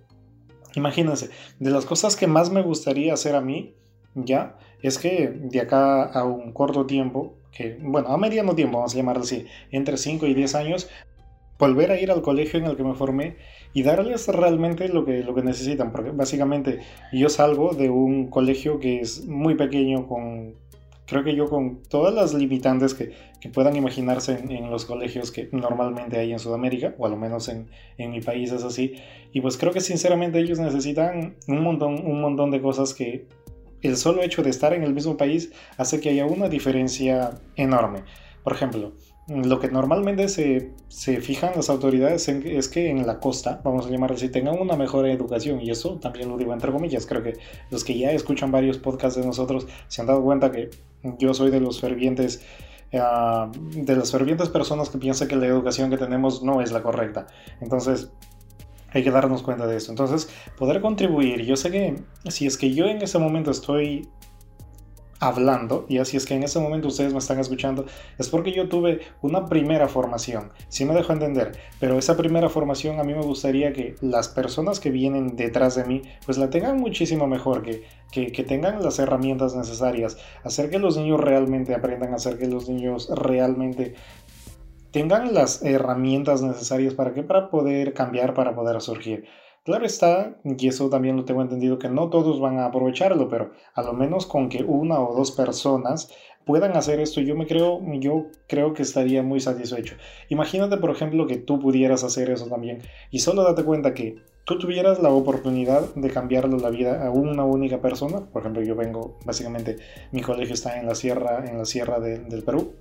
imagínense, de las cosas que más me gustaría hacer a mí, ya, es que de acá a un corto tiempo, que, bueno, a mediano tiempo, vamos a llamarlo así, entre 5 y 10 años, volver a ir al colegio en el que me formé y darles realmente lo que, lo que necesitan, porque básicamente yo salgo de un colegio que es muy pequeño, con, creo que yo con todas las limitantes que, que puedan imaginarse en, los colegios que normalmente hay en Sudamérica, o al menos en, en, mi país es así, y pues creo que sinceramente ellos necesitan un montón, un montón de cosas que el solo hecho de estar en el mismo país hace que haya una diferencia enorme. Por ejemplo, lo que normalmente se, se fijan las autoridades es que en la costa, vamos a llamarlo así, tengan una mejor educación. Y eso también lo digo entre comillas. Creo que los que ya escuchan varios podcasts de nosotros se han dado cuenta que yo soy de los fervientes, ah, de las fervientes personas que piensan que la educación que tenemos no es la correcta. Entonces, hay que darnos cuenta de eso. Entonces, poder contribuir. Yo sé que si es que yo en ese momento estoy hablando, y así es que en ese momento ustedes me están escuchando, es porque yo tuve una primera formación, si me dejo entender, pero esa primera formación a mí me gustaría que las personas que vienen detrás de mí, pues la tengan muchísimo mejor, que, que, tengan las herramientas necesarias, hacer que los niños realmente aprendan, hacer que los niños realmente tengan las herramientas necesarias para que para poder cambiar, para poder surgir. Claro está, y eso también lo tengo entendido, que no todos van a aprovecharlo, pero a lo menos con que una o dos personas puedan hacer esto, yo me creo, yo creo que estaría muy satisfecho. Imagínate, por ejemplo, que tú pudieras hacer eso también y solo date cuenta que tú tuvieras la oportunidad de cambiarle la vida a una única persona. Por ejemplo, yo vengo, básicamente, mi colegio está en la sierra, en la sierra del Perú.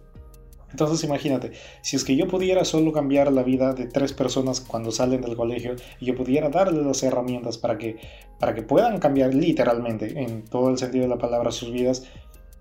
Entonces imagínate, si es que yo pudiera solo cambiar la vida de tres personas cuando salen del colegio y yo pudiera darles las herramientas para que, para que puedan cambiar literalmente en todo el sentido de la palabra sus vidas,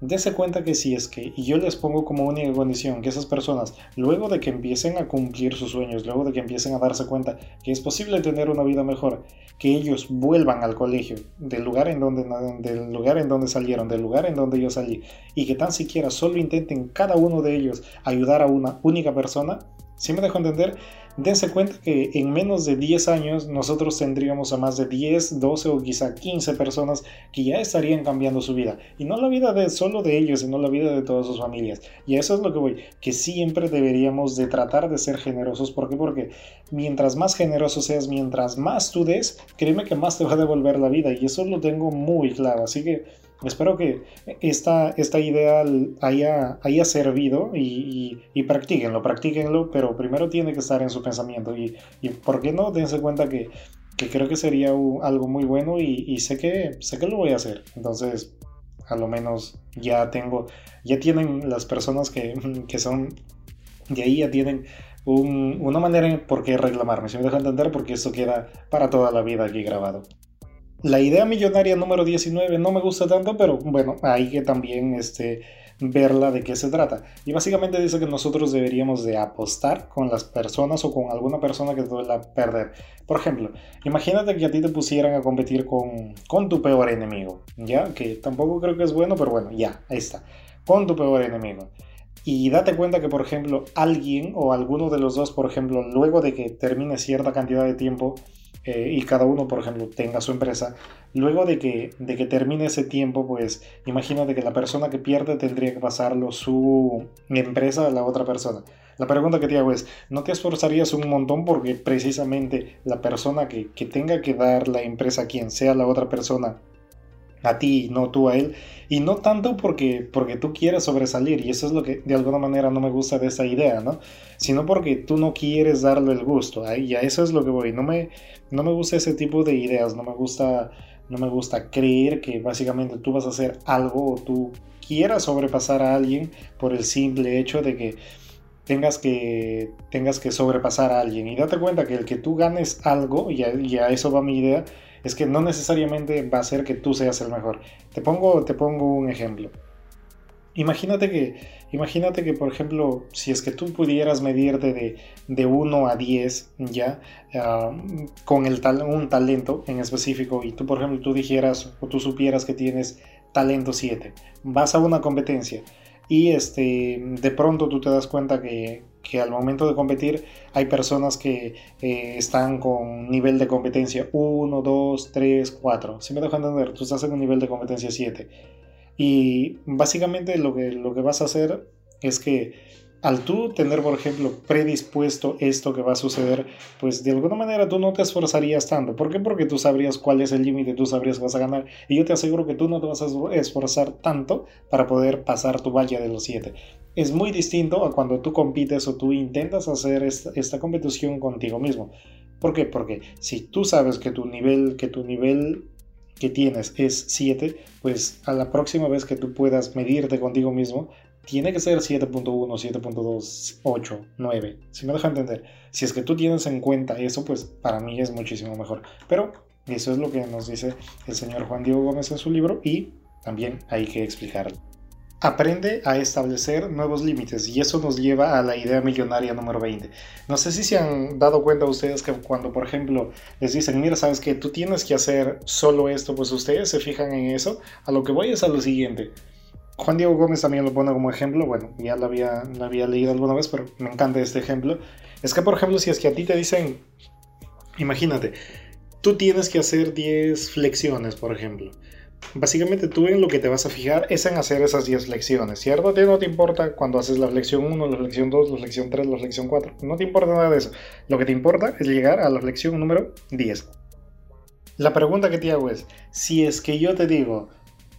Dese cuenta que si es que, y yo les pongo como única condición que esas personas, luego de que empiecen a cumplir sus sueños, luego de que empiecen a darse cuenta que es posible tener una vida mejor, que ellos vuelvan al colegio, del lugar en donde, del lugar en donde salieron, del lugar en donde yo salí, y que tan siquiera solo intenten cada uno de ellos ayudar a una única persona, si me dejo entender, dense cuenta que en menos de 10 años nosotros tendríamos a más de 10, 12 o quizá 15 personas que ya estarían cambiando su vida. Y no la vida de solo de ellos, sino la vida de todas sus familias. Y eso es lo que voy, que siempre deberíamos de tratar de ser generosos. ¿Por qué? Porque mientras más generoso seas, mientras más tú des, créeme que más te va a devolver la vida. Y eso lo tengo muy claro. Así que Espero que esta, esta idea haya, haya servido y, y, practíquenlo, practíquenlo, pero primero tiene que estar en su pensamiento y, y ¿por qué no? Dense cuenta que, que creo que sería algo muy bueno y, y, sé, que, sé que lo voy a hacer. Entonces, a lo menos ya tengo, ya tienen las personas que, que son de ahí ya tienen una manera por qué reclamarme, si me deja entender, porque esto queda para toda la vida aquí grabado. La idea millonaria número 19 no me gusta tanto, pero bueno, hay que también este, verla de qué se trata. Y básicamente dice que nosotros deberíamos de apostar con las personas o con alguna persona que te duela perder. Por ejemplo, imagínate que a ti te pusieran a competir con, con tu peor enemigo, ¿ya? Que tampoco creo que es bueno, pero bueno, ya, ahí está. Con tu peor enemigo. Y date cuenta que, por ejemplo, alguien o alguno de los dos, por ejemplo, luego de que termine cierta cantidad de tiempo, eh, y cada uno, por ejemplo, tenga su empresa, luego de que, de que termine ese tiempo, pues imagínate que la persona que pierde tendría que pasarlo su empresa a la otra persona. La pregunta que te hago es, ¿no te esforzarías un montón porque precisamente la persona que, que tenga que dar la empresa a quien sea la otra persona a ti, no tú a él. Y no tanto porque, porque tú quieres sobresalir, y eso es lo que de alguna manera no me gusta de esa idea, ¿no? Sino porque tú no quieres darle el gusto, y a eso es lo que voy. No me, no me gusta ese tipo de ideas, no me gusta, no me gusta creer que básicamente tú vas a hacer algo o tú quieras sobrepasar a alguien por el simple hecho de que tengas que, tengas que sobrepasar a alguien. Y date cuenta que el que tú ganes algo, y y a eso va mi idea, es que no necesariamente va a ser que tú seas el mejor. Te pongo, te pongo un ejemplo. Imagínate que, imagínate que, por ejemplo, si es que tú pudieras medirte de, de 1 a 10, ¿ya? Con el un talento en específico, y tú, por ejemplo, tú dijeras o tú supieras que tienes talento 7, vas a una competencia y este, de pronto tú te das cuenta que, que al momento de competir hay personas que eh, están con nivel de competencia 1, 2, 3, 4. Si me dejan entender, tú estás en un nivel de competencia 7. Y básicamente lo que, lo que vas a hacer es que al tú tener, por ejemplo, predispuesto esto que va a suceder, pues de alguna manera tú no te esforzarías tanto. ¿Por qué? Porque tú sabrías cuál es el límite, tú sabrías que vas a ganar. Y yo te aseguro que tú no te vas a esforzar tanto para poder pasar tu valla de los 7. Es muy distinto a cuando tú compites o tú intentas hacer esta, competición contigo mismo. ¿Por qué? Porque si tú sabes que tu nivel, que tu nivel que tienes es 7, pues a la próxima vez que tú puedas medirte contigo mismo, tiene que ser 7.1, 7.2, 8, 9. Si me deja entender. Si es que tú tienes en cuenta eso, pues para mí es muchísimo mejor. Pero eso es lo que nos dice el señor Juan Diego Gómez en su libro y también hay que explicarlo. Aprende a establecer nuevos límites y eso nos lleva a la idea millonaria número 20. No sé si se han dado cuenta ustedes que cuando, por ejemplo, les dicen, mira, sabes que tú tienes que hacer solo esto, pues ustedes se fijan en eso. A lo que voy es a lo siguiente. Juan Diego Gómez también lo pone como ejemplo, bueno, ya lo había, lo había leído alguna vez, pero me encanta este ejemplo. Es que, por ejemplo, si es que a ti te dicen, imagínate, tú tienes que hacer 10 flexiones, por ejemplo. Básicamente tú en lo que te vas a fijar es en hacer esas 10 flexiones, ¿cierto? A ti no te importa cuando haces la flexión 1, la flexión 2, la flexión 3, la flexión 4. No te importa nada de eso. Lo que te importa es llegar a la flexión número 10. La pregunta que te hago es, si es que yo te digo,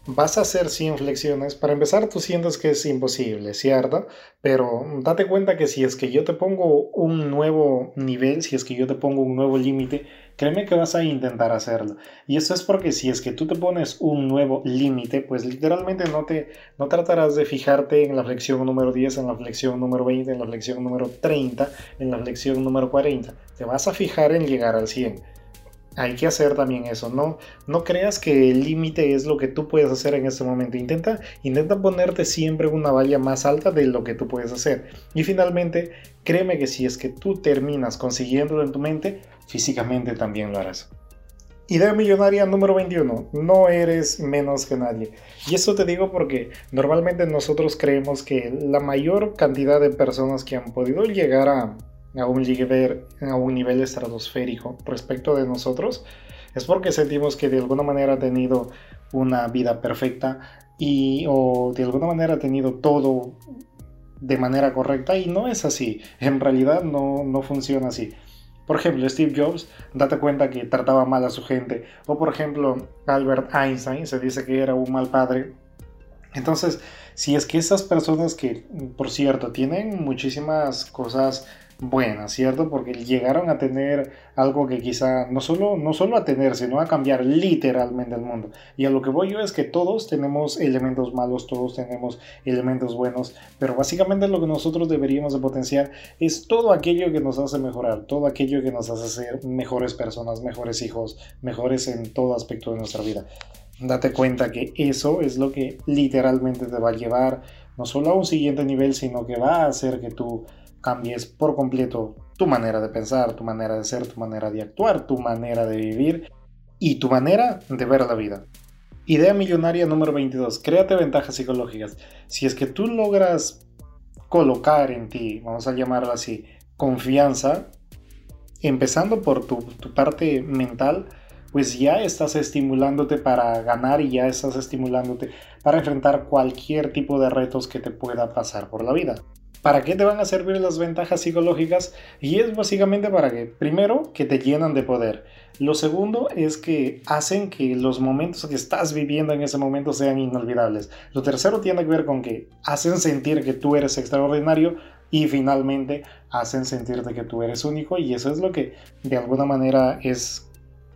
vas a hacer 100 flexiones, para empezar tú sientes que es imposible, ¿cierto? Pero date cuenta que si es que yo te pongo un nuevo nivel, si es que yo te pongo un nuevo límite, créeme que vas a intentar hacerlo. Y eso es porque si es que tú te pones un nuevo límite, pues literalmente no te no tratarás de fijarte en la flexión número 10, en la flexión número 20, en la flexión número 30, en la flexión número 40. Te vas a fijar en llegar al 100 hay que hacer también eso. No, no creas que el límite es lo que tú puedes hacer en este momento. Intenta, intenta ponerte siempre una valla más alta de lo que tú puedes hacer. Y finalmente, créeme que si es que tú terminas consiguiéndolo en tu mente, físicamente también lo harás. Idea millonaria número 21. No eres menos que nadie. Y eso te digo porque normalmente nosotros creemos que la mayor cantidad de personas que han podido llegar a, a un nivel, a un nivel estratosférico respecto de nosotros, es porque sentimos que de alguna manera ha tenido una vida perfecta y o de alguna manera ha tenido todo de manera correcta y no es así. En realidad no, no funciona así. Por ejemplo, Steve Jobs, date cuenta que trataba mal a su gente. O por ejemplo, Albert Einstein, se dice que era un mal padre. Entonces, si es que esas personas que, por cierto, tienen muchísimas cosas buenas, ¿cierto? Porque llegaron a tener algo que quizá no solo, no solo a tener, sino a cambiar literalmente el mundo. Y a lo que voy yo es que todos tenemos elementos malos, todos tenemos elementos buenos, pero básicamente lo que nosotros deberíamos de potenciar es todo aquello que nos hace mejorar, todo aquello que nos hace ser mejores personas, mejores hijos, mejores en todo aspecto de nuestra vida. Date cuenta que eso es lo que literalmente te va a llevar no solo a un siguiente nivel, sino que va a hacer que tú cambies por completo tu manera de pensar, tu manera de ser, tu manera de actuar, tu manera de vivir y tu manera de ver la vida. Idea millonaria número 22. Créate ventajas psicológicas. Si es que tú logras colocar en ti, vamos a llamarlo así, confianza, empezando por tu, tu parte mental, pues ya estás estimulándote para ganar y ya estás estimulándote para enfrentar cualquier tipo de retos que te pueda pasar por la vida. ¿Para qué te van a servir las ventajas psicológicas? Y es básicamente para que, primero, que te llenan de poder. Lo segundo es que hacen que los momentos que estás viviendo en ese momento sean inolvidables. Lo tercero tiene que ver con que hacen sentir que tú eres extraordinario y finalmente hacen sentirte que tú eres único y eso es lo que de alguna manera es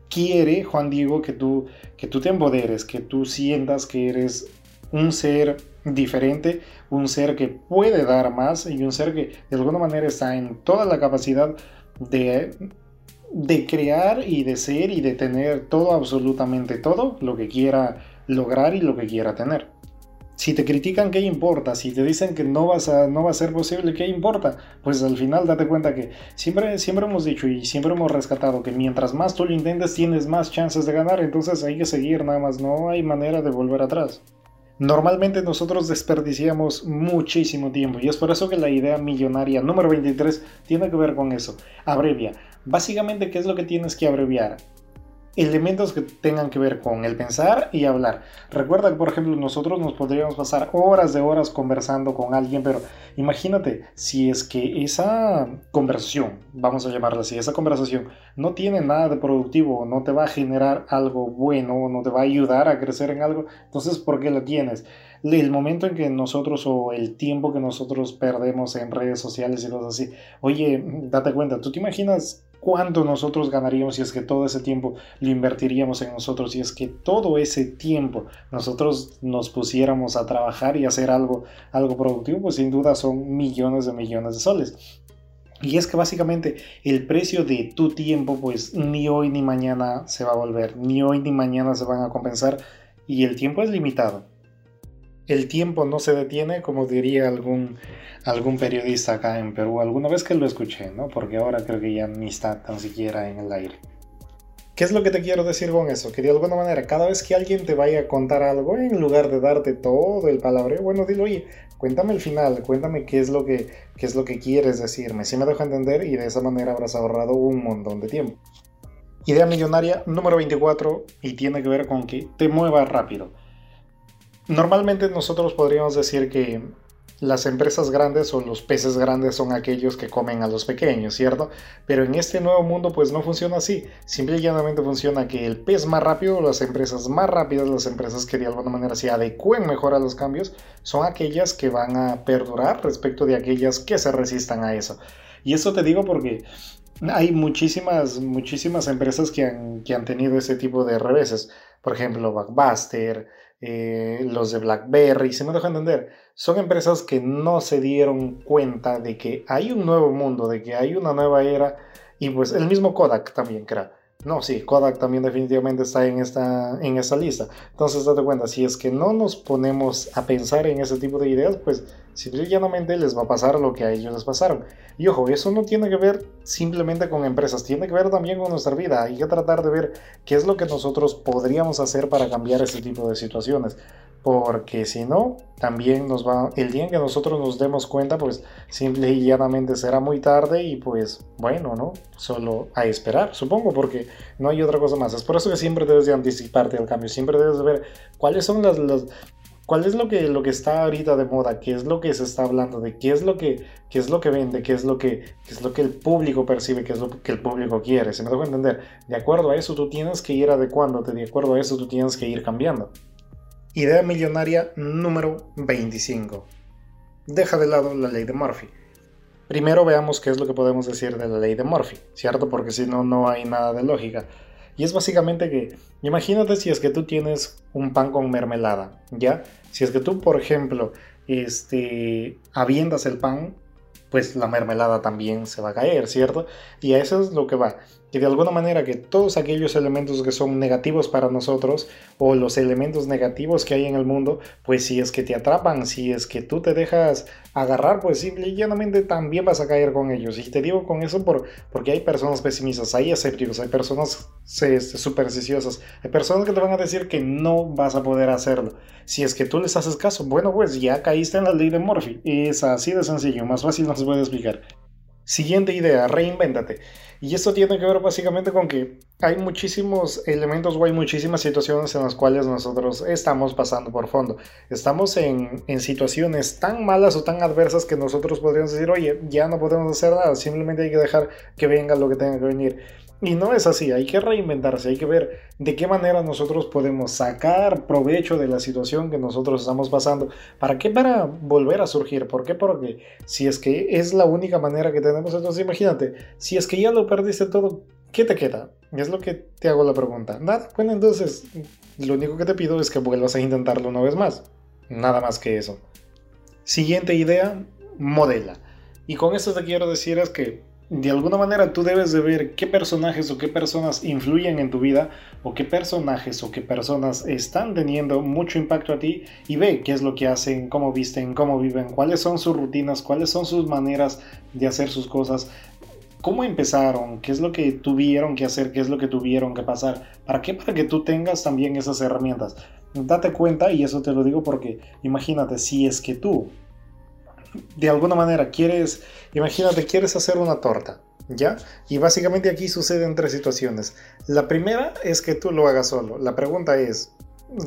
quiere Juan Diego que tú que tú te empoderes, que tú sientas que eres un ser diferente, un ser que puede dar más y un ser que de alguna manera está en toda la capacidad de, de crear y de ser y de tener todo, absolutamente todo, lo que quiera lograr y lo que quiera tener. Si te critican, ¿qué importa? Si te dicen que no, vas a, no va a ser posible, ¿qué importa? Pues al final date cuenta que siempre, siempre hemos dicho y siempre hemos rescatado que mientras más tú lo intentes tienes más chances de ganar, entonces hay que seguir nada más, no hay manera de volver atrás. Normalmente nosotros desperdiciamos muchísimo tiempo y es por eso que la idea millonaria número 23 tiene que ver con eso. Abrevia. Básicamente, ¿qué es lo que tienes que abreviar? Elementos que tengan que ver con el pensar y hablar. Recuerda que, por ejemplo, nosotros nos podríamos pasar horas de horas conversando con alguien, pero imagínate si es que esa conversación, vamos a llamarla así, esa conversación no tiene nada de productivo, no te va a generar algo bueno, no te va a ayudar a crecer en algo, entonces, ¿por qué la tienes? El momento en que nosotros o el tiempo que nosotros perdemos en redes sociales y cosas así, oye, date cuenta, ¿tú te imaginas cuánto nosotros ganaríamos si es que todo ese tiempo lo invertiríamos en nosotros, si es que todo ese tiempo nosotros nos pusiéramos a trabajar y hacer algo, algo productivo, pues sin duda son millones de millones de soles. Y es que básicamente el precio de tu tiempo, pues ni hoy ni mañana se va a volver, ni hoy ni mañana se van a compensar y el tiempo es limitado el tiempo no se detiene, como diría algún, algún periodista acá en Perú, alguna vez que lo escuché, ¿no? Porque ahora creo que ya ni está tan siquiera en el aire. ¿Qué es lo que te quiero decir con eso? Que de alguna manera, cada vez que alguien te vaya a contar algo, en lugar de darte todo el palabreo, bueno, dilo, oye, cuéntame el final, cuéntame qué es lo que, qué es lo que quieres decirme. Si me dejo entender y de esa manera habrás ahorrado un montón de tiempo. Idea millonaria número 24 y tiene que ver con que te muevas rápido. Normalmente nosotros podríamos decir que las empresas grandes o los peces grandes son aquellos que comen a los pequeños, ¿cierto? Pero en este nuevo mundo pues no funciona así. Simple y llanamente funciona que el pez más rápido, las empresas más rápidas, las empresas que de alguna manera se adecúen mejor a los cambios, son aquellas que van a perdurar respecto de aquellas que se resistan a eso. Y eso te digo porque hay muchísimas, muchísimas empresas que han, que han tenido ese tipo de reveses. Por ejemplo, Backbuster, eh, los de BlackBerry, se me deja entender, son empresas que no se dieron cuenta de que hay un nuevo mundo, de que hay una nueva era, y pues el mismo Kodak también, creo. No, sí, Kodak también definitivamente está en esta, en esta lista. Entonces, date cuenta, si es que no nos ponemos a pensar en ese tipo de ideas, pues simplemente les va a pasar lo que a ellos les pasaron. Y ojo, eso no tiene que ver simplemente con empresas, tiene que ver también con nuestra vida. Hay que tratar de ver qué es lo que nosotros podríamos hacer para cambiar ese tipo de situaciones porque si no, también nos va, el día en que nosotros nos demos cuenta, pues simple y llanamente será muy tarde y pues bueno, ¿no? Solo a esperar, supongo, porque no hay otra cosa más. Es por eso que siempre debes de anticiparte al cambio, siempre debes de ver cuáles son las, cuál es lo que, lo que está ahorita de moda, qué es lo que se está hablando, de qué es lo que, qué es lo que vende, qué es lo que, qué es lo que el público percibe, qué es lo que el público quiere. Se me dejo entender. De acuerdo a eso tú tienes que ir adecuándote, de acuerdo a eso tú tienes que ir cambiando. Idea millonaria número 25. Deja de lado la ley de Murphy. Primero veamos qué es lo que podemos decir de la ley de Murphy, ¿cierto? Porque si no, no hay nada de lógica. Y es básicamente que, imagínate si es que tú tienes un pan con mermelada, ¿ya? Si es que tú, por ejemplo, este, aviendas el pan, pues la mermelada también se va a caer, ¿cierto? Y a eso es lo que va de alguna manera que todos aquellos elementos que son negativos para nosotros o los elementos negativos que hay en el mundo, pues si es que te atrapan, si es que tú te dejas agarrar, pues simple y también vas a caer con ellos. Y te digo con eso por, porque hay personas pesimistas, hay escépticos, hay personas este, supersticiosas, hay personas que te van a decir que no vas a poder hacerlo. Si es que tú les haces caso, bueno, pues ya caíste en la ley de Murphy. Es así de sencillo, más fácil no se puede explicar. Siguiente idea, reinvéntate. Y esto tiene que ver básicamente con que hay muchísimos elementos o hay muchísimas situaciones en las cuales nosotros estamos pasando por fondo. Estamos en, en, situaciones tan malas o tan adversas que nosotros podríamos decir, oye, ya no podemos hacer nada, simplemente hay que dejar que venga lo que tenga que venir. Y no es así, hay que reinventarse, hay que ver de qué manera nosotros podemos sacar provecho de la situación que nosotros estamos pasando. ¿Para qué? Para volver a surgir. ¿Por qué? Porque si es que es la única manera que tenemos, entonces imagínate, si es que ya lo perdiste todo, ¿qué te queda? Es lo que te hago la pregunta. Nada, bueno, entonces lo único que te pido es que vuelvas a intentarlo una vez más. Nada más que eso. Siguiente idea, modela. Y con esto te quiero decir es que de alguna manera tú debes de ver qué personajes o qué personas influyen en tu vida o qué personajes o qué personas están teniendo mucho impacto a ti y ve qué es lo que hacen, cómo visten, cómo viven, cuáles son sus rutinas, cuáles son sus maneras de hacer sus cosas, cómo empezaron, qué es lo que tuvieron que hacer, qué es lo que tuvieron que pasar. ¿Para qué? Para que tú tengas también esas herramientas. Date cuenta y eso te lo digo porque imagínate si es que tú de alguna manera quieres, imagínate, quieres hacer una torta, ¿ya? Y básicamente aquí suceden tres situaciones. La primera es que tú lo hagas solo. La pregunta es,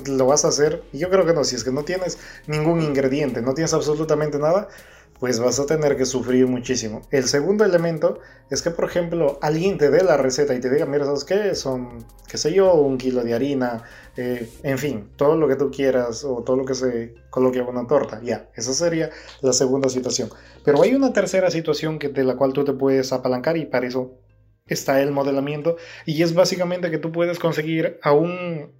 ¿lo vas a hacer? Yo creo que no, si es que no tienes ningún ingrediente, no tienes absolutamente nada, pues vas a tener que sufrir muchísimo. El segundo elemento es que, por ejemplo, alguien te dé la receta y te diga, mira, ¿sabes qué? Son, qué sé yo, un kilo de harina, eh, en fin, todo lo que tú quieras o todo lo que se coloque en una torta. Ya, esa sería la segunda situación. Pero hay una tercera situación que, de la cual tú te puedes apalancar y para eso está el modelamiento y es básicamente que tú puedes conseguir a un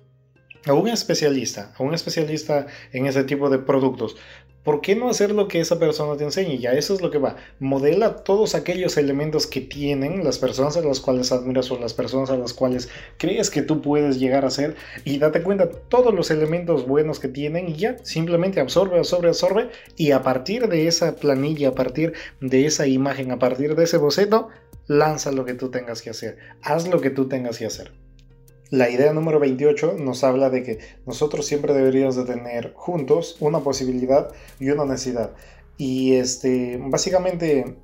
a un especialista, a un especialista en ese tipo de productos. ¿Por qué no hacer lo que esa persona te enseñe? Ya eso es lo que va. Modela todos aquellos elementos que tienen las personas a las cuales admiras o las personas a las cuales crees que tú puedes llegar a ser y date cuenta todos los elementos buenos que tienen y ya simplemente absorbe, absorbe, absorbe y a partir de esa planilla, a partir de esa imagen, a partir de ese boceto, lanza lo que tú tengas que hacer. Haz lo que tú tengas que hacer. La idea número 28 nos habla de que nosotros siempre deberíamos de tener juntos una posibilidad y una necesidad. Y este, básicamente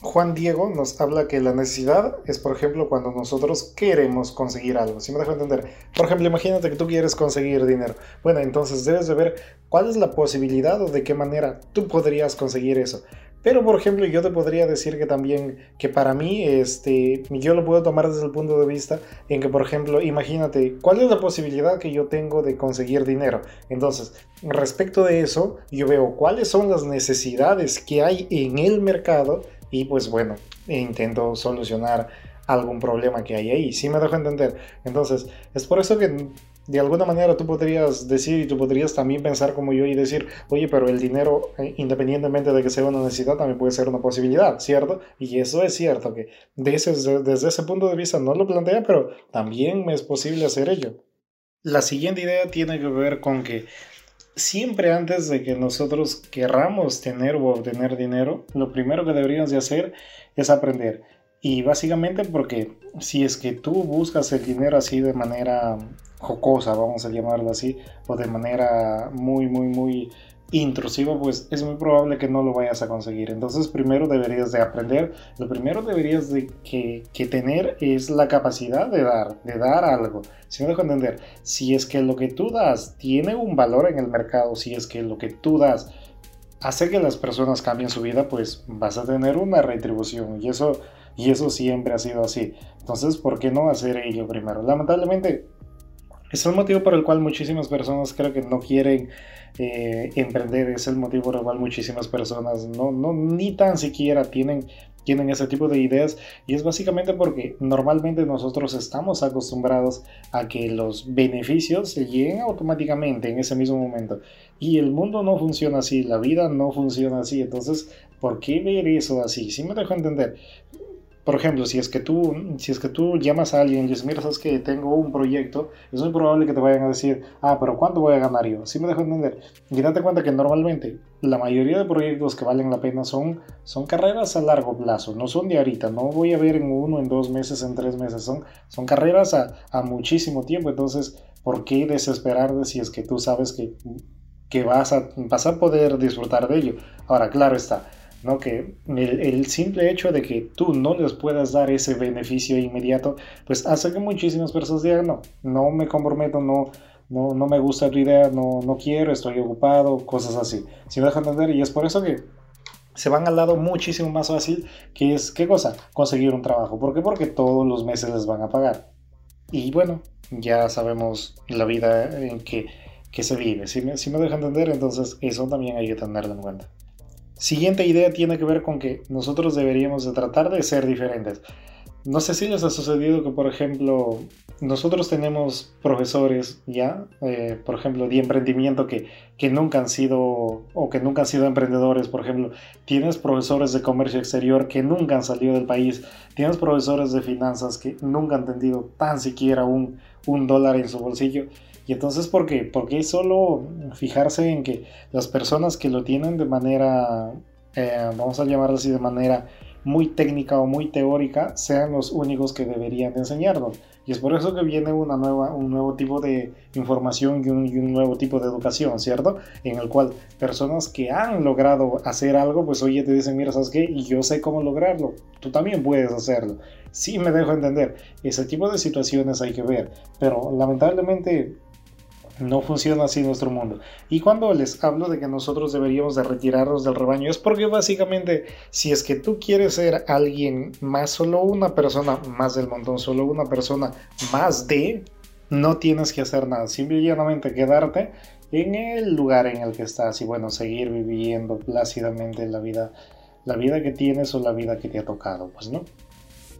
Juan Diego nos habla que la necesidad es, por ejemplo, cuando nosotros queremos conseguir algo. Si me dejo entender? Por ejemplo, imagínate que tú quieres conseguir dinero. Bueno, entonces debes de ver cuál es la posibilidad o de qué manera tú podrías conseguir eso. Pero, por ejemplo, yo te podría decir que también, que para mí, este, yo lo puedo tomar desde el punto de vista en que, por ejemplo, imagínate, ¿cuál es la posibilidad que yo tengo de conseguir dinero? Entonces, respecto de eso, yo veo cuáles son las necesidades que hay en el mercado y pues bueno, intento solucionar algún problema que hay ahí. ¿Sí me dejo entender? Entonces, es por eso que de alguna manera tú podrías decir y tú podrías también pensar como yo y decir, oye, pero el dinero, eh, independientemente de que sea una necesidad, también puede ser una posibilidad, ¿cierto? Y eso es cierto, que desde, desde ese punto de vista no lo plantea, pero también me es posible hacer ello. La siguiente idea tiene que ver con que siempre antes de que nosotros querramos tener o obtener dinero, lo primero que deberíamos de hacer es aprender. Y básicamente porque si es que tú buscas el dinero así de manera jocosa, vamos a llamarlo así, o de manera muy, muy, muy intrusiva, pues es muy probable que no lo vayas a conseguir. Entonces primero deberías de aprender, lo primero deberías de que, que tener es la capacidad de dar, de dar algo. Si me dejo entender, si es que lo que tú das tiene un valor en el mercado, si es que lo que tú das hace que las personas cambien su vida, pues vas a tener una retribución y eso y eso siempre ha sido así. Entonces, ¿por qué no hacer ello primero? Lamentablemente, Es el motivo por el cual muchísimas personas creo que no quieren eh, emprender, es el motivo por el cual muchísimas personas no, no ni tan siquiera tienen, tienen ese tipo de ideas. Y es básicamente porque normalmente nosotros estamos acostumbrados a que los beneficios se lleguen automáticamente en ese mismo momento. Y el mundo no funciona así, la vida no funciona así, entonces ¿por qué ver eso así? Si me dejo entender, por ejemplo, si es que tú, si es que tú llamas a alguien y dices, mira, sabes que tengo un proyecto, es muy probable que te vayan a decir, ah, pero ¿cuánto voy a ganar yo? Si me dejo entender. Y date cuenta que normalmente la mayoría de proyectos que valen la pena son, son carreras a largo plazo, no son de ahorita, no voy a ver en uno, en dos meses, en tres meses, son, son carreras a, a muchísimo tiempo. Entonces, ¿por qué desesperarte si es que tú sabes que, que vas, a, vas a poder disfrutar de ello? Ahora, claro está ¿no? Que el, simple hecho de que tú no les puedas dar ese beneficio inmediato, pues hace que muchísimas personas digan, no, no me comprometo, no, no, no me gusta tu idea, no, no quiero, estoy ocupado, cosas así. Si me dejan entender, y es por eso que se van al lado muchísimo más fácil, que es, ¿qué cosa? Conseguir un trabajo. ¿Por qué? Porque todos los meses les van a pagar. Y bueno, ya sabemos la vida en que, que se vive. Si me, si me dejan entender, entonces eso también hay que tenerlo en cuenta. Siguiente idea tiene que ver con que nosotros deberíamos de tratar de ser diferentes. No sé si les ha sucedido que, por ejemplo, nosotros tenemos profesores ya, eh, por ejemplo, de emprendimiento que, que nunca han sido o que nunca han sido emprendedores. Por ejemplo, tienes profesores de comercio exterior que nunca han salido del país. Tienes profesores de finanzas que nunca han tenido tan siquiera un, un dólar en su bolsillo. Y entonces, ¿por qué? Porque solo fijarse en que las personas que lo tienen de manera, eh, vamos a llamarlo así, de manera muy técnica o muy teórica, sean los únicos que deberían enseñarnos. Y es por eso que viene una nueva, un nuevo tipo de información y un, nuevo tipo de educación, ¿cierto? En el cual personas que han logrado hacer algo, pues oye, te dicen, mira, ¿sabes qué? Y yo sé cómo lograrlo. Tú también puedes hacerlo. Sí me dejo entender. Ese tipo de situaciones hay que ver. Pero lamentablemente no funciona así nuestro mundo. Y cuando les hablo de que nosotros deberíamos de retirarnos del rebaño es porque básicamente si es que tú quieres ser alguien más, solo una persona más del montón, solo una persona más de, no tienes que hacer nada, simplemente quedarte en el lugar en el que estás y bueno, seguir viviendo plácidamente la vida, la vida que tienes o la vida que te ha tocado, pues no.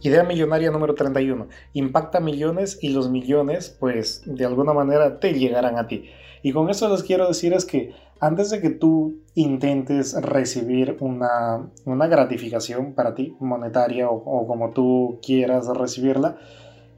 Idea millonaria número 31. Impacta millones y los millones, pues, de alguna manera te llegarán a ti. Y con eso les quiero decir es que antes de que tú intentes recibir una, gratificación para ti, monetaria o, o como tú quieras recibirla,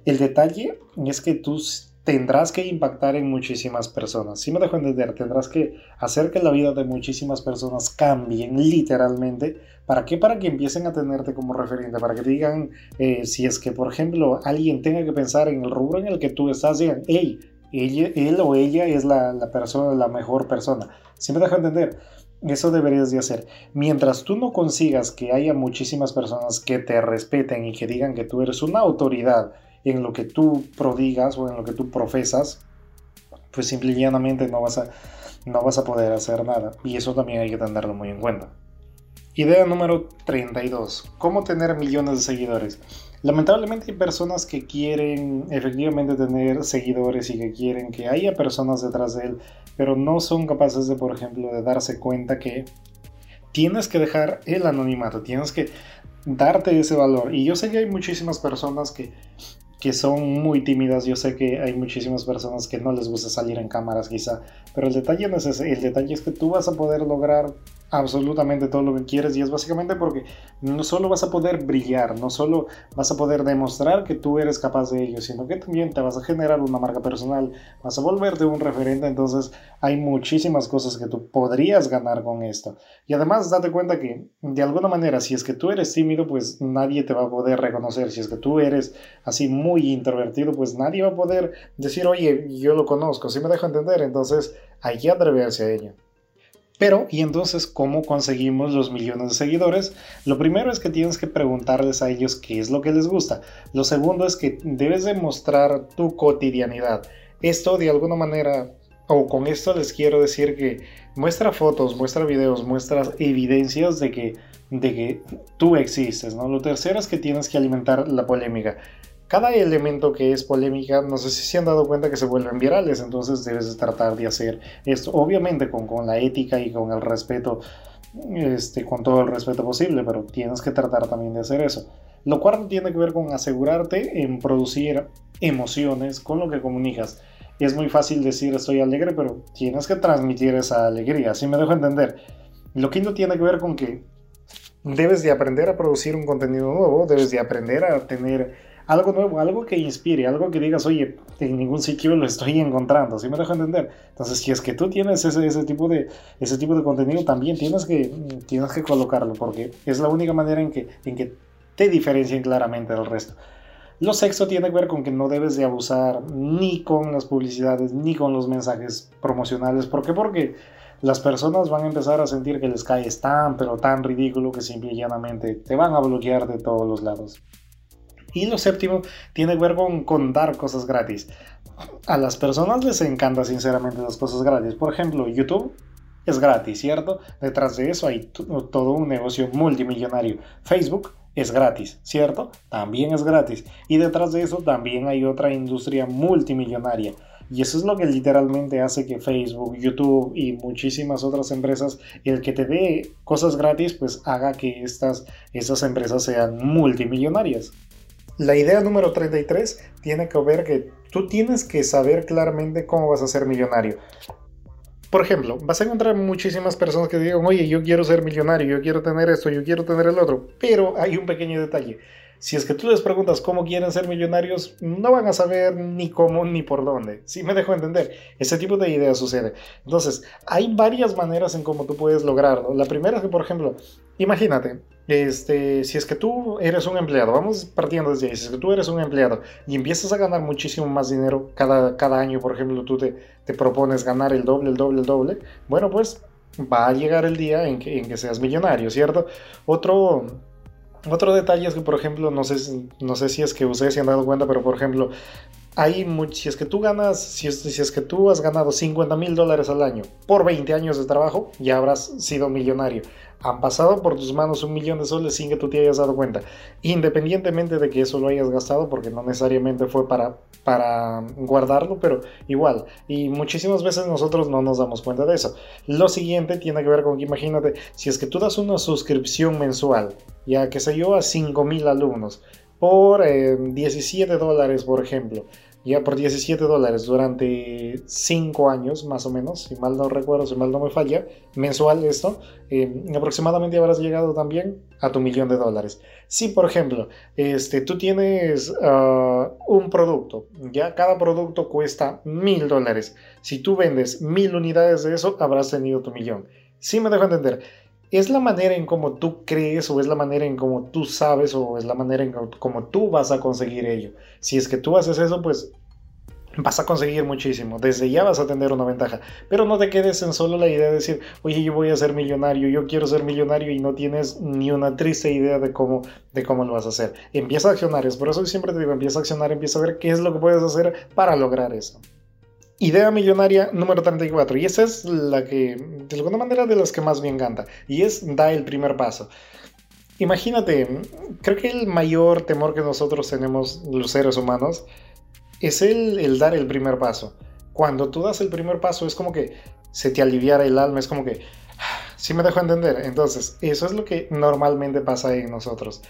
el detalle es que tú tendrás que impactar en muchísimas personas. Si me dejo entender, tendrás que hacer que la vida de muchísimas personas cambien literalmente. ¿Para qué? Para que empiecen a tenerte como referente, para que digan, eh, si es que, por ejemplo, alguien tenga que pensar en el rubro en el que tú estás, digan, hey, él o ella es la, persona, la mejor persona. Si me dejo entender, eso deberías de hacer. Mientras tú no consigas que haya muchísimas personas que te respeten y que digan que tú eres una autoridad, en lo que tú prodigas o en lo que tú profesas, pues simple y llanamente no vas a, no vas a poder hacer nada. Y eso también hay que tenerlo muy en cuenta. Idea número 32. ¿Cómo tener millones de seguidores? Lamentablemente hay personas que quieren efectivamente tener seguidores y que quieren que haya personas detrás de él, pero no son capaces de, por ejemplo, de darse cuenta que tienes que dejar el anonimato, tienes que darte ese valor. Y yo sé que hay muchísimas personas que que son muy tímidas. Yo sé que hay muchísimas personas que no les gusta salir en cámaras quizá, pero el detalle no es ese, el detalle es que tú vas a poder lograr absolutamente todo lo que quieres y es básicamente porque no solo vas a poder brillar, no solo vas a poder demostrar que tú eres capaz de ello, sino que también te vas a generar una marca personal, vas a volverte un referente, entonces hay muchísimas cosas que tú podrías ganar con esto. Y además date cuenta que de alguna manera si es que tú eres tímido, pues nadie te va a poder reconocer, si es que tú eres así muy introvertido, pues nadie va a poder decir, oye, yo lo conozco, si me dejo entender, entonces hay que atreverse a ello. Pero, ¿y entonces cómo conseguimos los millones de seguidores? Lo primero es que tienes que preguntarles a ellos qué es lo que les gusta. Lo segundo es que debes demostrar tu cotidianidad. Esto de alguna manera, o con esto les quiero decir que muestra fotos, muestra videos, muestra evidencias de que, de que tú existes. ¿no? Lo tercero es que tienes que alimentar la polémica cada elemento que es polémica, no sé si se han dado cuenta que se vuelven virales, entonces debes tratar de hacer esto, obviamente con, con la ética y con el respeto, este, con todo el respeto posible, pero tienes que tratar también de hacer eso. Lo cual tiene que ver con asegurarte en producir emociones con lo que comunicas. Es muy fácil decir estoy alegre, pero tienes que transmitir esa alegría, así me dejo entender. Lo quinto tiene que ver con que debes de aprender a producir un contenido nuevo, debes de aprender a tener algo nuevo, algo que inspire, algo que digas, oye, en ningún sitio lo estoy encontrando, ¿sí me dejo entender? Entonces, si es que tú tienes ese, ese, tipo, de, ese tipo de contenido, también tienes que, tienes que colocarlo, porque es la única manera en que, en que te diferencien claramente del resto. Lo sexto tiene que ver con que no debes de abusar ni con las publicidades, ni con los mensajes promocionales. ¿Por qué? Porque las personas van a empezar a sentir que les cae tan, pero tan ridículo que simple y llanamente te van a bloquear de todos los lados. Y lo séptimo tiene que ver con, con dar cosas gratis. A las personas les encanta sinceramente las cosas gratis. Por ejemplo, YouTube es gratis, ¿cierto? Detrás de eso hay todo un negocio multimillonario. Facebook es gratis, ¿cierto? También es gratis. Y detrás de eso también hay otra industria multimillonaria. Y eso es lo que literalmente hace que Facebook, YouTube y muchísimas otras empresas, el que te dé cosas gratis, pues haga que estas, estas empresas sean multimillonarias. La idea número 33 tiene que ver que tú tienes que saber claramente cómo vas a ser millonario. Por ejemplo, vas a encontrar muchísimas personas que digan, oye, yo quiero ser millonario, yo quiero tener esto, yo quiero tener el otro, pero hay un pequeño detalle. Si es que tú les preguntas cómo quieren ser millonarios, no van a saber ni cómo ni por dónde. Si me dejo entender, ese tipo de ideas sucede. Entonces, hay varias maneras en cómo tú puedes lograrlo. La primera es que, por ejemplo, imagínate, este, si es que tú eres un empleado, vamos partiendo desde ahí, si es que tú eres un empleado y empiezas a ganar muchísimo más dinero cada, cada año, por ejemplo, tú te, te propones ganar el doble, el doble, el doble, bueno, pues va a llegar el día en que, en que seas millonario, ¿cierto? Otro otro detalle es que, por ejemplo, no sé, no sé si es que ustedes se han dado cuenta, pero por ejemplo, hay si es que tú ganas, si es, si es que tú has ganado 50 mil dólares al año por 20 años de trabajo, ya habrás sido millonario han pasado por tus manos un millón de soles sin que tú te hayas dado cuenta, independientemente de que eso lo hayas gastado, porque no necesariamente fue para, para guardarlo, pero igual, y muchísimas veces nosotros no nos damos cuenta de eso. Lo siguiente tiene que ver con que imagínate, si es que tú das una suscripción mensual, ya que sé yo, a 5.000 alumnos, por 17 eh, dólares, por ejemplo, ya por 17 dólares durante 5 años más o menos, si mal no recuerdo, si mal no me falla, mensual esto, eh, aproximadamente habrás llegado también a tu millón de dólares. Si por ejemplo, este, tú tienes ah, un producto, ya cada producto cuesta mil dólares, si tú vendes mil unidades de eso, habrás tenido tu millón. Si me dejo entender, ¿Es la manera en cómo tú crees o es la manera en cómo tú sabes o es la manera en cómo tú vas a conseguir ello? Si es que tú haces eso, pues vas a conseguir muchísimo. Desde ya vas a tener una ventaja. Pero no te quedes en solo la idea de decir, oye, yo voy a ser millonario, yo quiero ser millonario y no tienes ni una triste idea de cómo, de cómo lo vas a hacer. Empieza a accionar. Es por eso que siempre te digo, empieza a accionar, empieza a ver qué es lo que puedes hacer para lograr eso. Idea millonaria número 34. Y esa es la que, de alguna manera, de las que más me encanta. Y es da el primer paso. Imagínate, creo que el mayor temor que nosotros tenemos, los seres humanos, es el, el dar el primer paso. Cuando tú das el primer paso es como que se te aliviara el alma, es como que, si me dejo entender. Entonces, eso es lo que normalmente pasa en nosotros.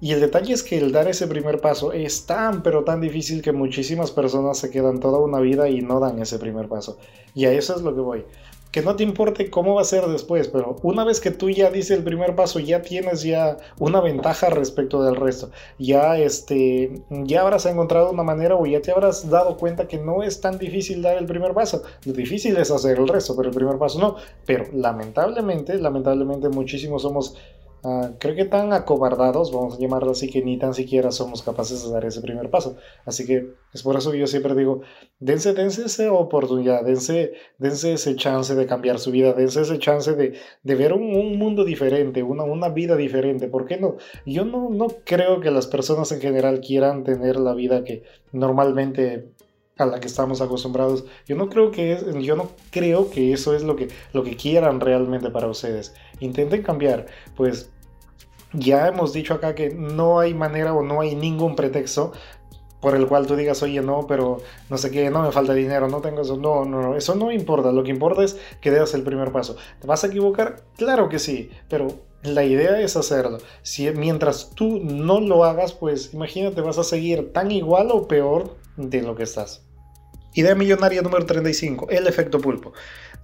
Y el detalle es que el dar ese primer paso es tan pero tan difícil que muchísimas personas se quedan toda una vida y no dan ese primer paso. Y a eso es lo que voy. Que no te importe cómo va a ser después, pero una vez que tú ya dices el primer paso, ya tienes ya una ventaja respecto del resto. Ya este, ya habrás encontrado una manera o ya te habrás dado cuenta que no es tan difícil dar el primer paso. Lo difícil es hacer el resto, pero el primer paso no. Pero lamentablemente, lamentablemente muchísimos somos Ah, creo que tan acobardados, vamos a llamarlo así, que ni tan siquiera somos capaces de dar ese primer paso. Así que es por eso que yo siempre digo, dense, dense esa oportunidad, dense, dense ese chance de cambiar su vida, dense ese chance de, de ver un, un, mundo diferente, una, una vida diferente. ¿Por qué no? Yo no, no creo que las personas en general quieran tener la vida que normalmente a la que estamos acostumbrados. Yo no creo que es, yo no creo que eso es lo que, lo que quieran realmente para ustedes. Intenten cambiar, pues ya hemos dicho acá que no hay manera o no hay ningún pretexto por el cual tú digas, oye, no, pero no sé qué, no me falta dinero, no tengo eso. No, no, no, eso no importa. Lo que importa es que des el primer paso. ¿Te vas a equivocar? Claro que sí, pero la idea es hacerlo. Si mientras tú no lo hagas, pues imagínate, vas a seguir tan igual o peor de lo que estás. Idea millonaria número 35, el efecto pulpo.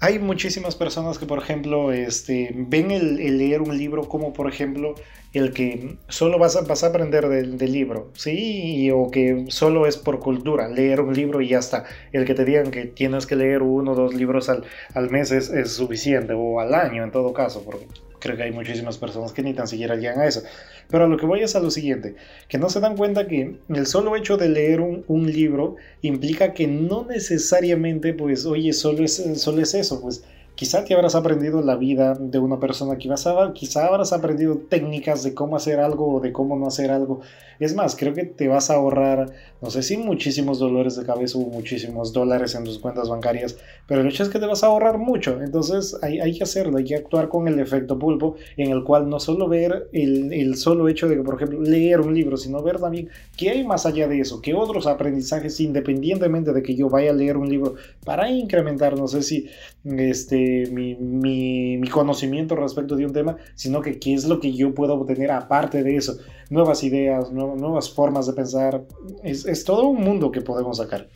Hay muchísimas personas que, por ejemplo, este, ven el, leer un libro como, por ejemplo, el que solo vas a, vas a aprender del, libro, ¿sí? O que solo es por cultura, leer un libro y ya está. El que te digan que tienes que leer uno o dos libros al, al mes es, es, suficiente, o al año en todo caso, porque creo que hay muchísimas personas que ni tan siquiera llegan a eso. Pero a lo que voy es a lo siguiente, que no se dan cuenta que el solo hecho de leer un, un libro implica que no necesariamente, pues, oye, solo es, solo es eso, pues quizá te habrás aprendido la vida de una persona, quizá, quizá habrás aprendido técnicas de cómo hacer algo o de cómo no hacer algo. Es más, creo que te vas a ahorrar, no sé si muchísimos dolores de cabeza o muchísimos dólares en tus cuentas bancarias, pero el hecho es que te vas a ahorrar mucho. Entonces hay, que hacerlo, hay que actuar con el efecto pulpo, en el cual no solo ver el solo hecho de, por ejemplo, leer un libro, sino ver también qué hay más allá de eso, qué otros aprendizajes, independientemente de que yo vaya a leer un libro, para incrementar, no sé si este, mi, mi, mi conocimiento respecto de un tema, sino que qué es lo que yo puedo obtener aparte de eso, nuevas ideas, nuevas nuevas formas de pensar. Es, todo un mundo que podemos sacar.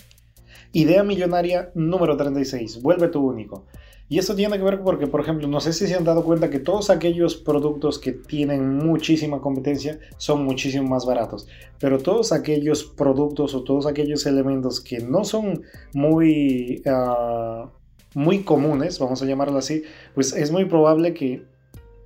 Idea millonaria número 36. Vuelve tu único. Y esto tiene que ver porque, por ejemplo, no sé si se han dado cuenta que todos aquellos productos que tienen muchísima competencia son muchísimo más baratos. Pero todos aquellos productos o todos aquellos elementos que no son muy, ah, muy comunes, vamos a llamarlo así, pues es muy probable que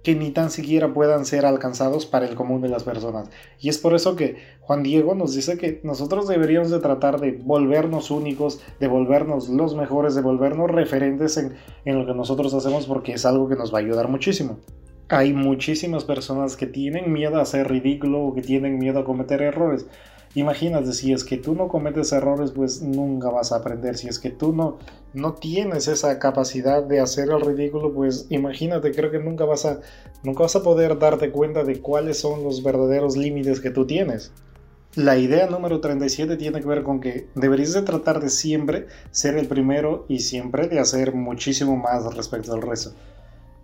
que ni tan siquiera puedan ser alcanzados para el común de las personas. Y es por eso que Juan Diego nos dice que nosotros deberíamos de tratar de volvernos únicos, de volvernos los mejores, de volvernos referentes en, en lo que nosotros hacemos porque es algo que nos va a ayudar muchísimo. Hay muchísimas personas que tienen miedo a ser ridículo o que tienen miedo a cometer errores. Imagínate, si es que tú no cometes errores, pues nunca vas a aprender. Si es que tú no, no tienes esa capacidad de hacer el ridículo, pues imagínate, creo que nunca vas a, nunca vas a poder darte cuenta de cuáles son los verdaderos límites que tú tienes. La idea número 37 tiene que ver con que deberías de tratar de siempre ser el primero y siempre de hacer muchísimo más respecto al resto.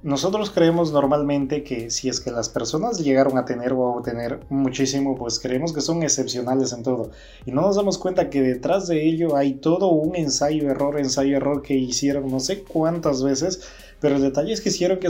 Nosotros creemos normalmente que si es que las personas llegaron a tener o a obtener muchísimo, pues creemos que son excepcionales en todo. Y no nos damos cuenta que detrás de ello hay todo un ensayo-error, ensayo-error que hicieron no sé cuántas veces pero el detalle es que hicieron que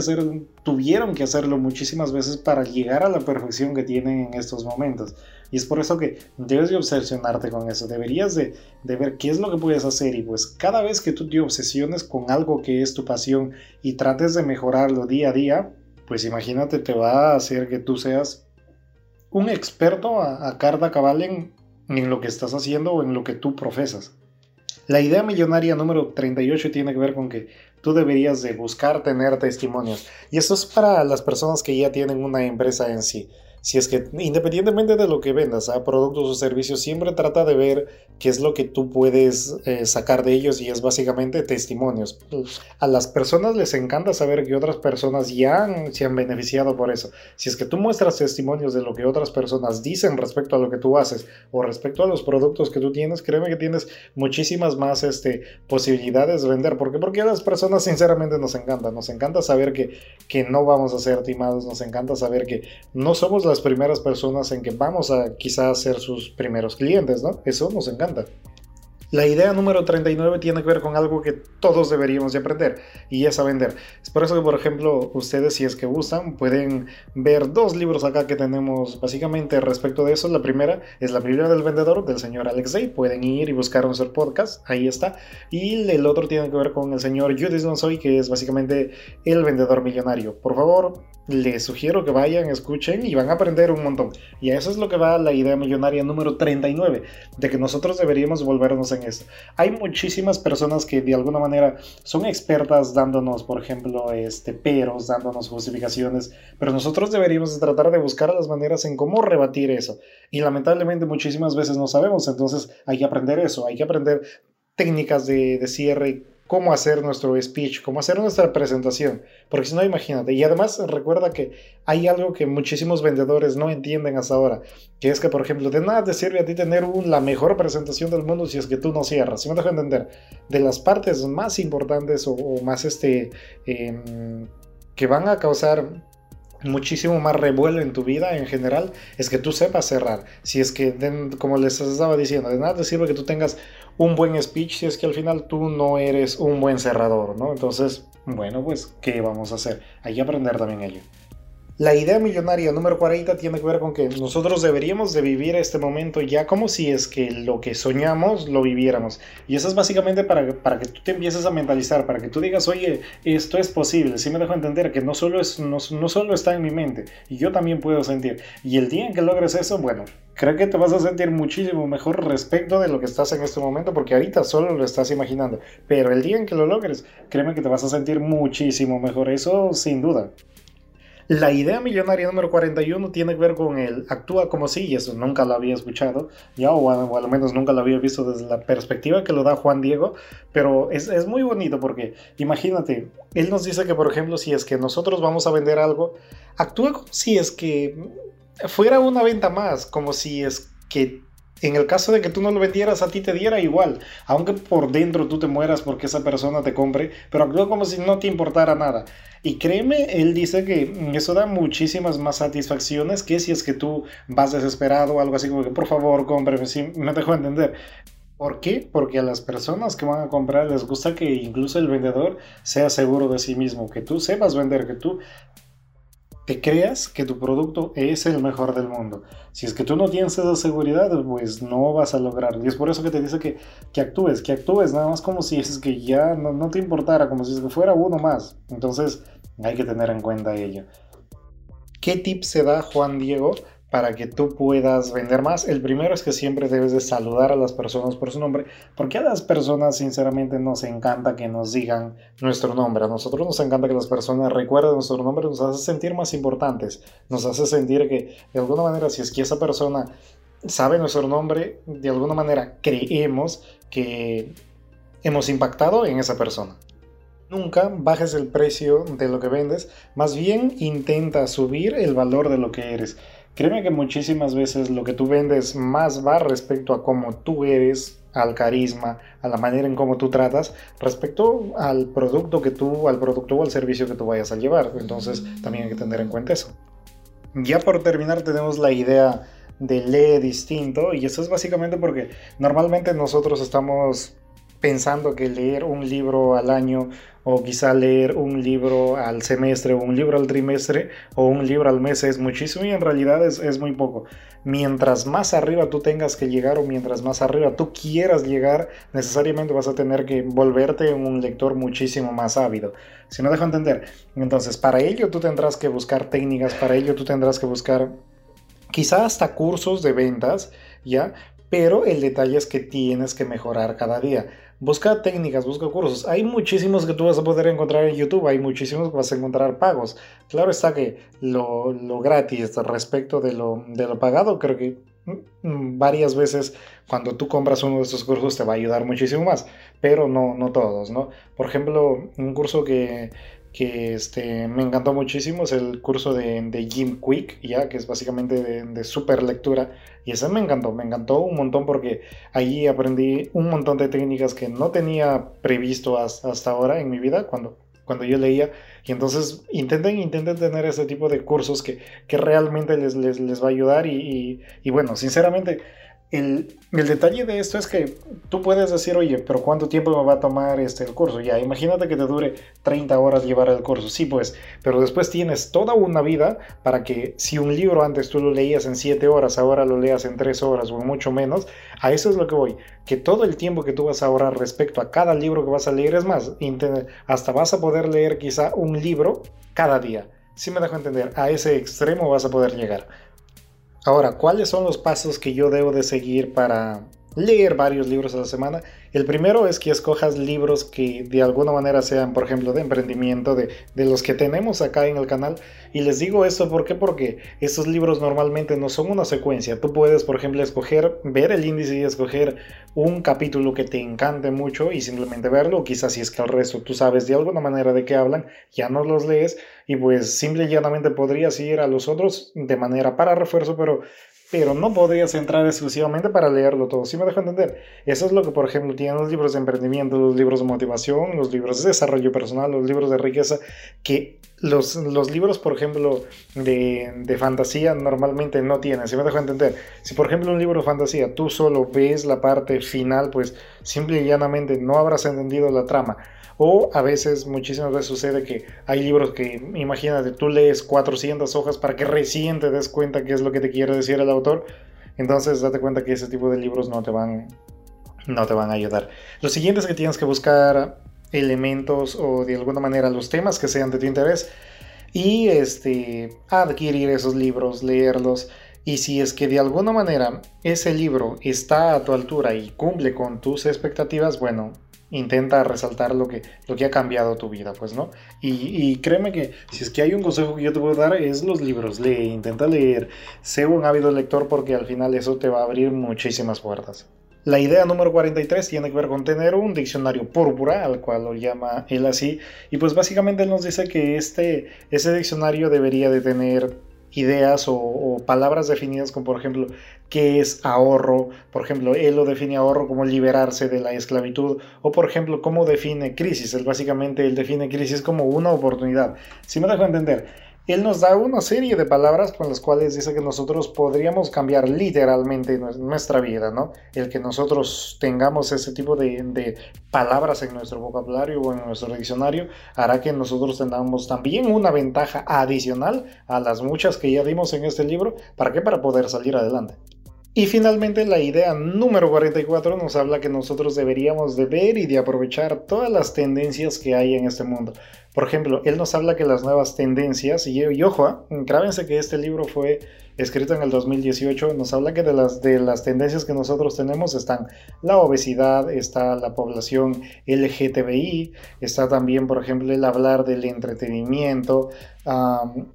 tuvieron que hacerlo muchísimas veces para llegar a la perfección que tienen en estos momentos. Y es por eso que debes de obsesionarte con eso. Deberías de, de, ver qué es lo que puedes hacer. Y pues cada vez que tú te obsesiones con algo que es tu pasión y trates de mejorarlo día a día, pues imagínate, te va a hacer que tú seas un experto a, a carta cabal en, en lo que estás haciendo o en lo que tú profesas. La idea millonaria número 38 tiene que ver con que tú deberías de buscar tener testimonios. Y eso es para las personas que ya tienen una empresa en sí si es que independientemente de lo que vendas, a productos o servicios, siempre trata de ver qué es lo que tú puedes eh, sacar de ellos y es básicamente testimonios. A las personas les encanta saber que otras personas ya se han beneficiado por eso. Si es que tú muestras testimonios de lo que otras personas dicen respecto a lo que tú haces o respecto a los productos que tú tienes, créeme que tienes muchísimas más este, posibilidades de vender. ¿Por qué? Porque a las personas sinceramente nos encanta. Nos encanta saber que, que no vamos a ser timados, nos encanta saber que no somos las primeras personas en que vamos a quizás ser sus primeros clientes, ¿no? Eso nos encanta. La idea número 39 tiene que ver con algo que todos deberíamos de aprender y es a vender. Es por eso que, por ejemplo, ustedes si es que gustan, pueden ver dos libros acá que tenemos básicamente respecto de eso. La primera es La Biblia del Vendedor del señor Alex Day. Pueden ir y buscar nuestro podcast, ahí está. Y el otro tiene que ver con el señor Judith Donsoy, que es básicamente el vendedor millonario. Por favor, les sugiero que vayan, escuchen y van a aprender un montón. Y a eso es lo que va la idea millonaria número 39, de que nosotros deberíamos volvernos en Hay muchísimas personas que de alguna manera son expertas dándonos, por ejemplo, este, peros, dándonos justificaciones, pero nosotros deberíamos tratar de buscar las maneras en cómo rebatir eso. Y lamentablemente muchísimas veces no sabemos, entonces hay que aprender eso, hay que aprender técnicas de, de cierre cómo hacer nuestro speech, cómo hacer nuestra presentación. Porque si no, imagínate. Y además recuerda que hay algo que muchísimos vendedores no entienden hasta ahora, que es que, por ejemplo, de nada te sirve a ti tener la mejor presentación del mundo si es que tú no cierras. Si me dejo entender, de las partes más importantes o, más este, em, que van a causar muchísimo más revuelo en tu vida en general es que tú sepas cerrar. Si es que, como les estaba diciendo, de nada te sirve que tú tengas un buen speech si es que al final tú no eres un buen cerrador, ¿no? Entonces, bueno, pues, ¿qué vamos a hacer? Hay que aprender también ello. La idea millonaria número 40 tiene que ver con que nosotros deberíamos de vivir este momento ya como si es que lo que soñamos lo viviéramos. Y eso es básicamente para, para que tú te empieces a mentalizar, para que tú digas, oye, esto es posible. Sí me dejo entender que no solo, es, no, no solo está en mi mente, y yo también puedo sentir. Y el día en que logres eso, bueno, creo que te vas a sentir muchísimo mejor respecto de lo que estás en este momento, porque ahorita solo lo estás imaginando. Pero el día en que lo logres, créeme que te vas a sentir muchísimo mejor. Eso sin duda. La idea millonaria número 41 tiene que ver con el actúa como si, y eso nunca lo había escuchado, ya, o, al menos nunca lo había visto desde la perspectiva que lo da Juan Diego, pero es, es muy bonito porque imagínate, él nos dice que, por ejemplo, si es que nosotros vamos a vender algo, actúa como si es que fuera una venta más, como si es que en el caso de que tú no lo vendieras, a ti te diera igual, aunque por dentro tú te mueras porque esa persona te compre, pero actúa como si no te importara nada. Y créeme, él dice que eso da muchísimas más satisfacciones que si es que tú vas desesperado o algo así como que por favor cómpreme, sí, me dejo entender. ¿Por qué? Porque a las personas que van a comprar les gusta que incluso el vendedor sea seguro de sí mismo, que tú sepas vender, que tú te creas que tu producto es el mejor del mundo. Si es que tú no tienes esa seguridad, pues no vas a lograr. Y es por eso que te dice que, que actúes, que actúes nada más como si es que ya no, no te importara, como si es que fuera uno más. Entonces hay que tener en cuenta ello. ¿Qué tip se da Juan Diego para que tú puedas vender más. El primero es que siempre debes de saludar a las personas por su nombre, porque a las personas sinceramente nos encanta que nos digan nuestro nombre. A nosotros nos encanta que las personas recuerden nuestro nombre, nos hace sentir más importantes, nos hace sentir que de alguna manera si es que esa persona sabe nuestro nombre, de alguna manera creemos que hemos impactado en esa persona. Nunca bajes el precio de lo que vendes, más bien intenta subir el valor de lo que eres. Créeme que muchísimas veces lo que tú vendes más va respecto a cómo tú eres, al carisma, a la manera en cómo tú tratas, respecto al producto que tú, al producto o al servicio que tú vayas a llevar. Entonces también hay que tener en cuenta eso. Ya por terminar tenemos la idea de lee distinto y eso es básicamente porque normalmente nosotros estamos pensando que leer un libro al año o quizá leer un libro al semestre o un libro al trimestre o un libro al mes es muchísimo y en realidad es, muy poco. Mientras más arriba tú tengas que llegar o mientras más arriba tú quieras llegar, necesariamente vas a tener que volverte un lector muchísimo más ávido. Si no dejo entender, entonces para ello tú tendrás que buscar técnicas, para ello tú tendrás que buscar quizá hasta cursos de ventas, ¿ya? Pero el detalle es que tienes que mejorar cada día. Busca técnicas, busca cursos. Hay muchísimos que tú vas a poder encontrar en YouTube, hay muchísimos que vas a encontrar pagos. Claro está que lo, lo gratis respecto de lo, pagado, creo que mm, varias veces cuando tú compras uno de estos cursos te va a ayudar muchísimo más, pero no, no todos, ¿no? Por ejemplo, un curso que, que este, me encantó muchísimo es el curso de, de Jim Quick, ya que es básicamente de, de super lectura y ese me encantó, me encantó un montón porque ahí aprendí un montón de técnicas que no tenía previsto hasta, ahora en mi vida cuando, cuando yo leía. Y entonces intenten, intenten tener ese tipo de cursos que, que realmente les, les, les va a ayudar. y, y bueno, sinceramente el, detalle de esto es que tú puedes decir, oye, pero ¿cuánto tiempo me va a tomar este, el curso? Ya, imagínate que te dure 30 horas llevar el curso. Sí, pues, pero después tienes toda una vida para que si un libro antes tú lo leías en 7 horas, ahora lo leas en 3 horas o mucho menos. A eso es lo que voy. Que todo el tiempo que tú vas a ahorrar respecto a cada libro que vas a leer es más, hasta vas a poder leer quizá un libro cada día. Si me dejo entender, a ese extremo vas a poder llegar. Ahora, ¿cuáles son los pasos que yo debo de seguir para leer varios libros a la semana. El primero es que escojas libros que de alguna manera sean, por ejemplo, de emprendimiento, de, de los que tenemos acá en el canal. Y les digo esto ¿por qué? porque estos libros normalmente no son una secuencia. Tú puedes, por ejemplo, escoger, ver el índice y escoger un capítulo que te encante mucho y simplemente verlo. Quizás si es que el resto tú sabes de alguna manera de qué hablan, ya no los lees y pues simple y llanamente podrías ir a los otros de manera para refuerzo, pero pero no podrías entrar exclusivamente para leerlo todo. ¿Sí me dejo entender? Eso es lo que, por ejemplo, tienen los libros de emprendimiento, los libros de motivación, los libros de desarrollo personal, los libros de riqueza, que los, los libros, por ejemplo, de, de, fantasía normalmente no tienen. ¿Sí me dejo entender? Si, por ejemplo, un libro de fantasía tú solo ves la parte final, pues simple y llanamente no habrás entendido la trama. O a veces, muchísimas veces sucede que hay libros que, imagínate, tú lees 400 hojas para que recién te des cuenta qué es lo que te quiere decir el autor. Entonces, date cuenta que ese tipo de libros no te van, no te van a ayudar. Lo siguiente es que tienes que buscar elementos o de alguna manera los temas que sean de tu interés y este, adquirir esos libros, leerlos. Y si es que de alguna manera ese libro está a tu altura y cumple con tus expectativas, bueno, intenta resaltar lo que, lo que ha cambiado tu vida, pues, ¿no? Y, créeme que si es que hay un consejo que yo te puedo dar es los libros, lee, intenta leer, sé un ávido lector porque al final eso te va a abrir muchísimas puertas. La idea número 43 tiene que ver con tener un diccionario púrpura, al cual lo llama él así, y pues básicamente él nos dice que este, ese diccionario debería de tener ideas o, palabras definidas como por ejemplo qué es ahorro, por ejemplo él lo define ahorro como liberarse de la esclavitud. O por ejemplo cómo define crisis, él básicamente él define crisis como una oportunidad. Si me dejo entender, él nos da una serie de palabras con las cuales dice que nosotros podríamos cambiar literalmente nuestra vida, ¿no? El que nosotros tengamos ese tipo de, palabras en nuestro vocabulario o en nuestro diccionario hará que nosotros tengamos también una ventaja adicional a las muchas que ya dimos en este libro. ¿Para qué? Para poder salir adelante. Y finalmente la idea número 44 nos habla que nosotros deberíamos de ver y de aprovechar todas las tendencias que hay en este mundo. Por ejemplo, él nos habla que las nuevas tendencias, y, ojo, ¿ah? que este libro fue escrito en el 2018, nos habla que de las, de las tendencias que nosotros tenemos están la obesidad, está la población LGTBI, está también, por ejemplo, el hablar del entretenimiento.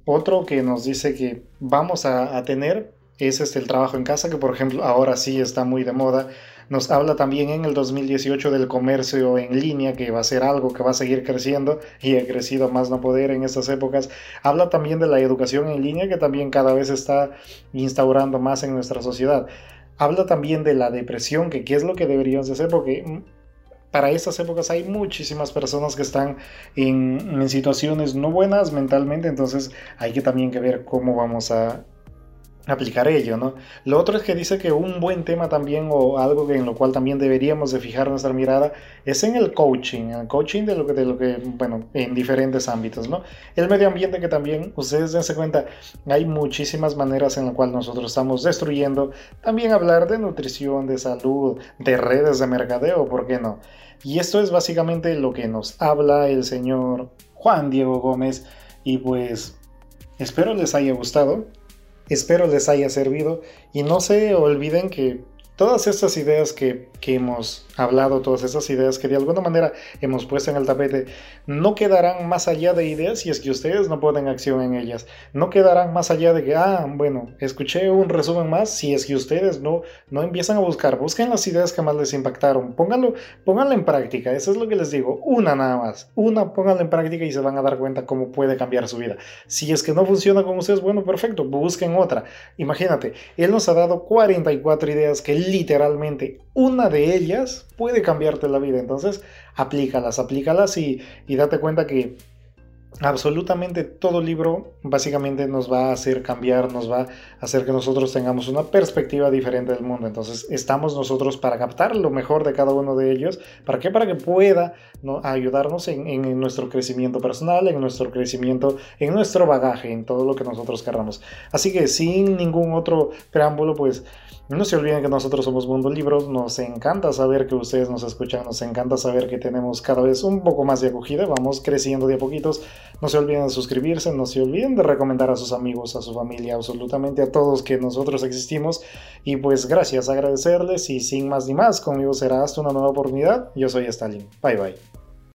otro que nos dice que vamos a tener es este, el trabajo en casa, que por ejemplo ahora sí está muy de moda. Nos habla también en el 2018 del comercio en línea, que va a ser algo que va a seguir creciendo y ha crecido más no poder en estas épocas. Habla también de la educación en línea, que también cada vez está instaurando más en nuestra sociedad. Habla también de la depresión, que qué es lo que deberíamos hacer, porque mm, para estas épocas hay muchísimas personas que están en, en situaciones no buenas mentalmente, entonces hay que también que ver cómo vamos a aplicar ello, ¿no? Lo otro es que dice que un buen tema también o algo en lo cual también deberíamos de fijar nuestra mirada es en el coaching, el coaching de lo que, de lo que bueno, en diferentes ámbitos, ¿no? El medio ambiente que también, ustedes dense cuenta, hay muchísimas maneras en las cuales nosotros estamos destruyendo, también hablar de nutrición, de salud, de redes de mercadeo, ¿por qué no? Y esto es básicamente lo que nos habla el señor Juan Diego Gómez y pues espero les haya gustado. Espero les haya servido. Y no se olviden que todas estas ideas que, hemos hablado, todas estas ideas que de alguna manera hemos puesto en el tapete, no quedarán más allá de ideas si es que ustedes no ponen acción en ellas. No quedarán más allá de que, ah, bueno, escuché un resumen más si es que ustedes no, no empiezan a buscar. Busquen las ideas que más les impactaron. Pónganlo, pónganlo en práctica. Eso es lo que les digo. Una nada más. Una, pónganlo en práctica y se van a dar cuenta cómo puede cambiar su vida. Si es que no funciona con ustedes, bueno, perfecto. Busquen otra. Imagínate, él nos ha dado 44 ideas que literalmente una de ellas puede cambiarte la vida. Entonces, aplícalas, aplícalas y, y date cuenta que absolutamente todo libro básicamente nos va a hacer cambiar, nos va a hacer que nosotros tengamos una perspectiva diferente del mundo. Entonces estamos nosotros para captar lo mejor de cada uno de ellos. ¿Para qué? Para que pueda ayudarnos en, en, nuestro crecimiento personal, en nuestro crecimiento, en nuestro bagaje, en todo lo que nosotros querramos. Así que sin ningún otro preámbulo, pues no se olviden que nosotros somos Mundo Libros, nos encanta saber que ustedes nos escuchan, nos encanta saber que tenemos cada vez un poco más de acogida, vamos creciendo de a poquitos. No se olviden de suscribirse, no se olviden de recomendar a sus amigos, a su familia, absolutamente a todos que nosotros existimos. Y pues gracias, agradecerles y sin más ni más, conmigo será hasta una nueva oportunidad. Yo soy Stalin. Bye bye.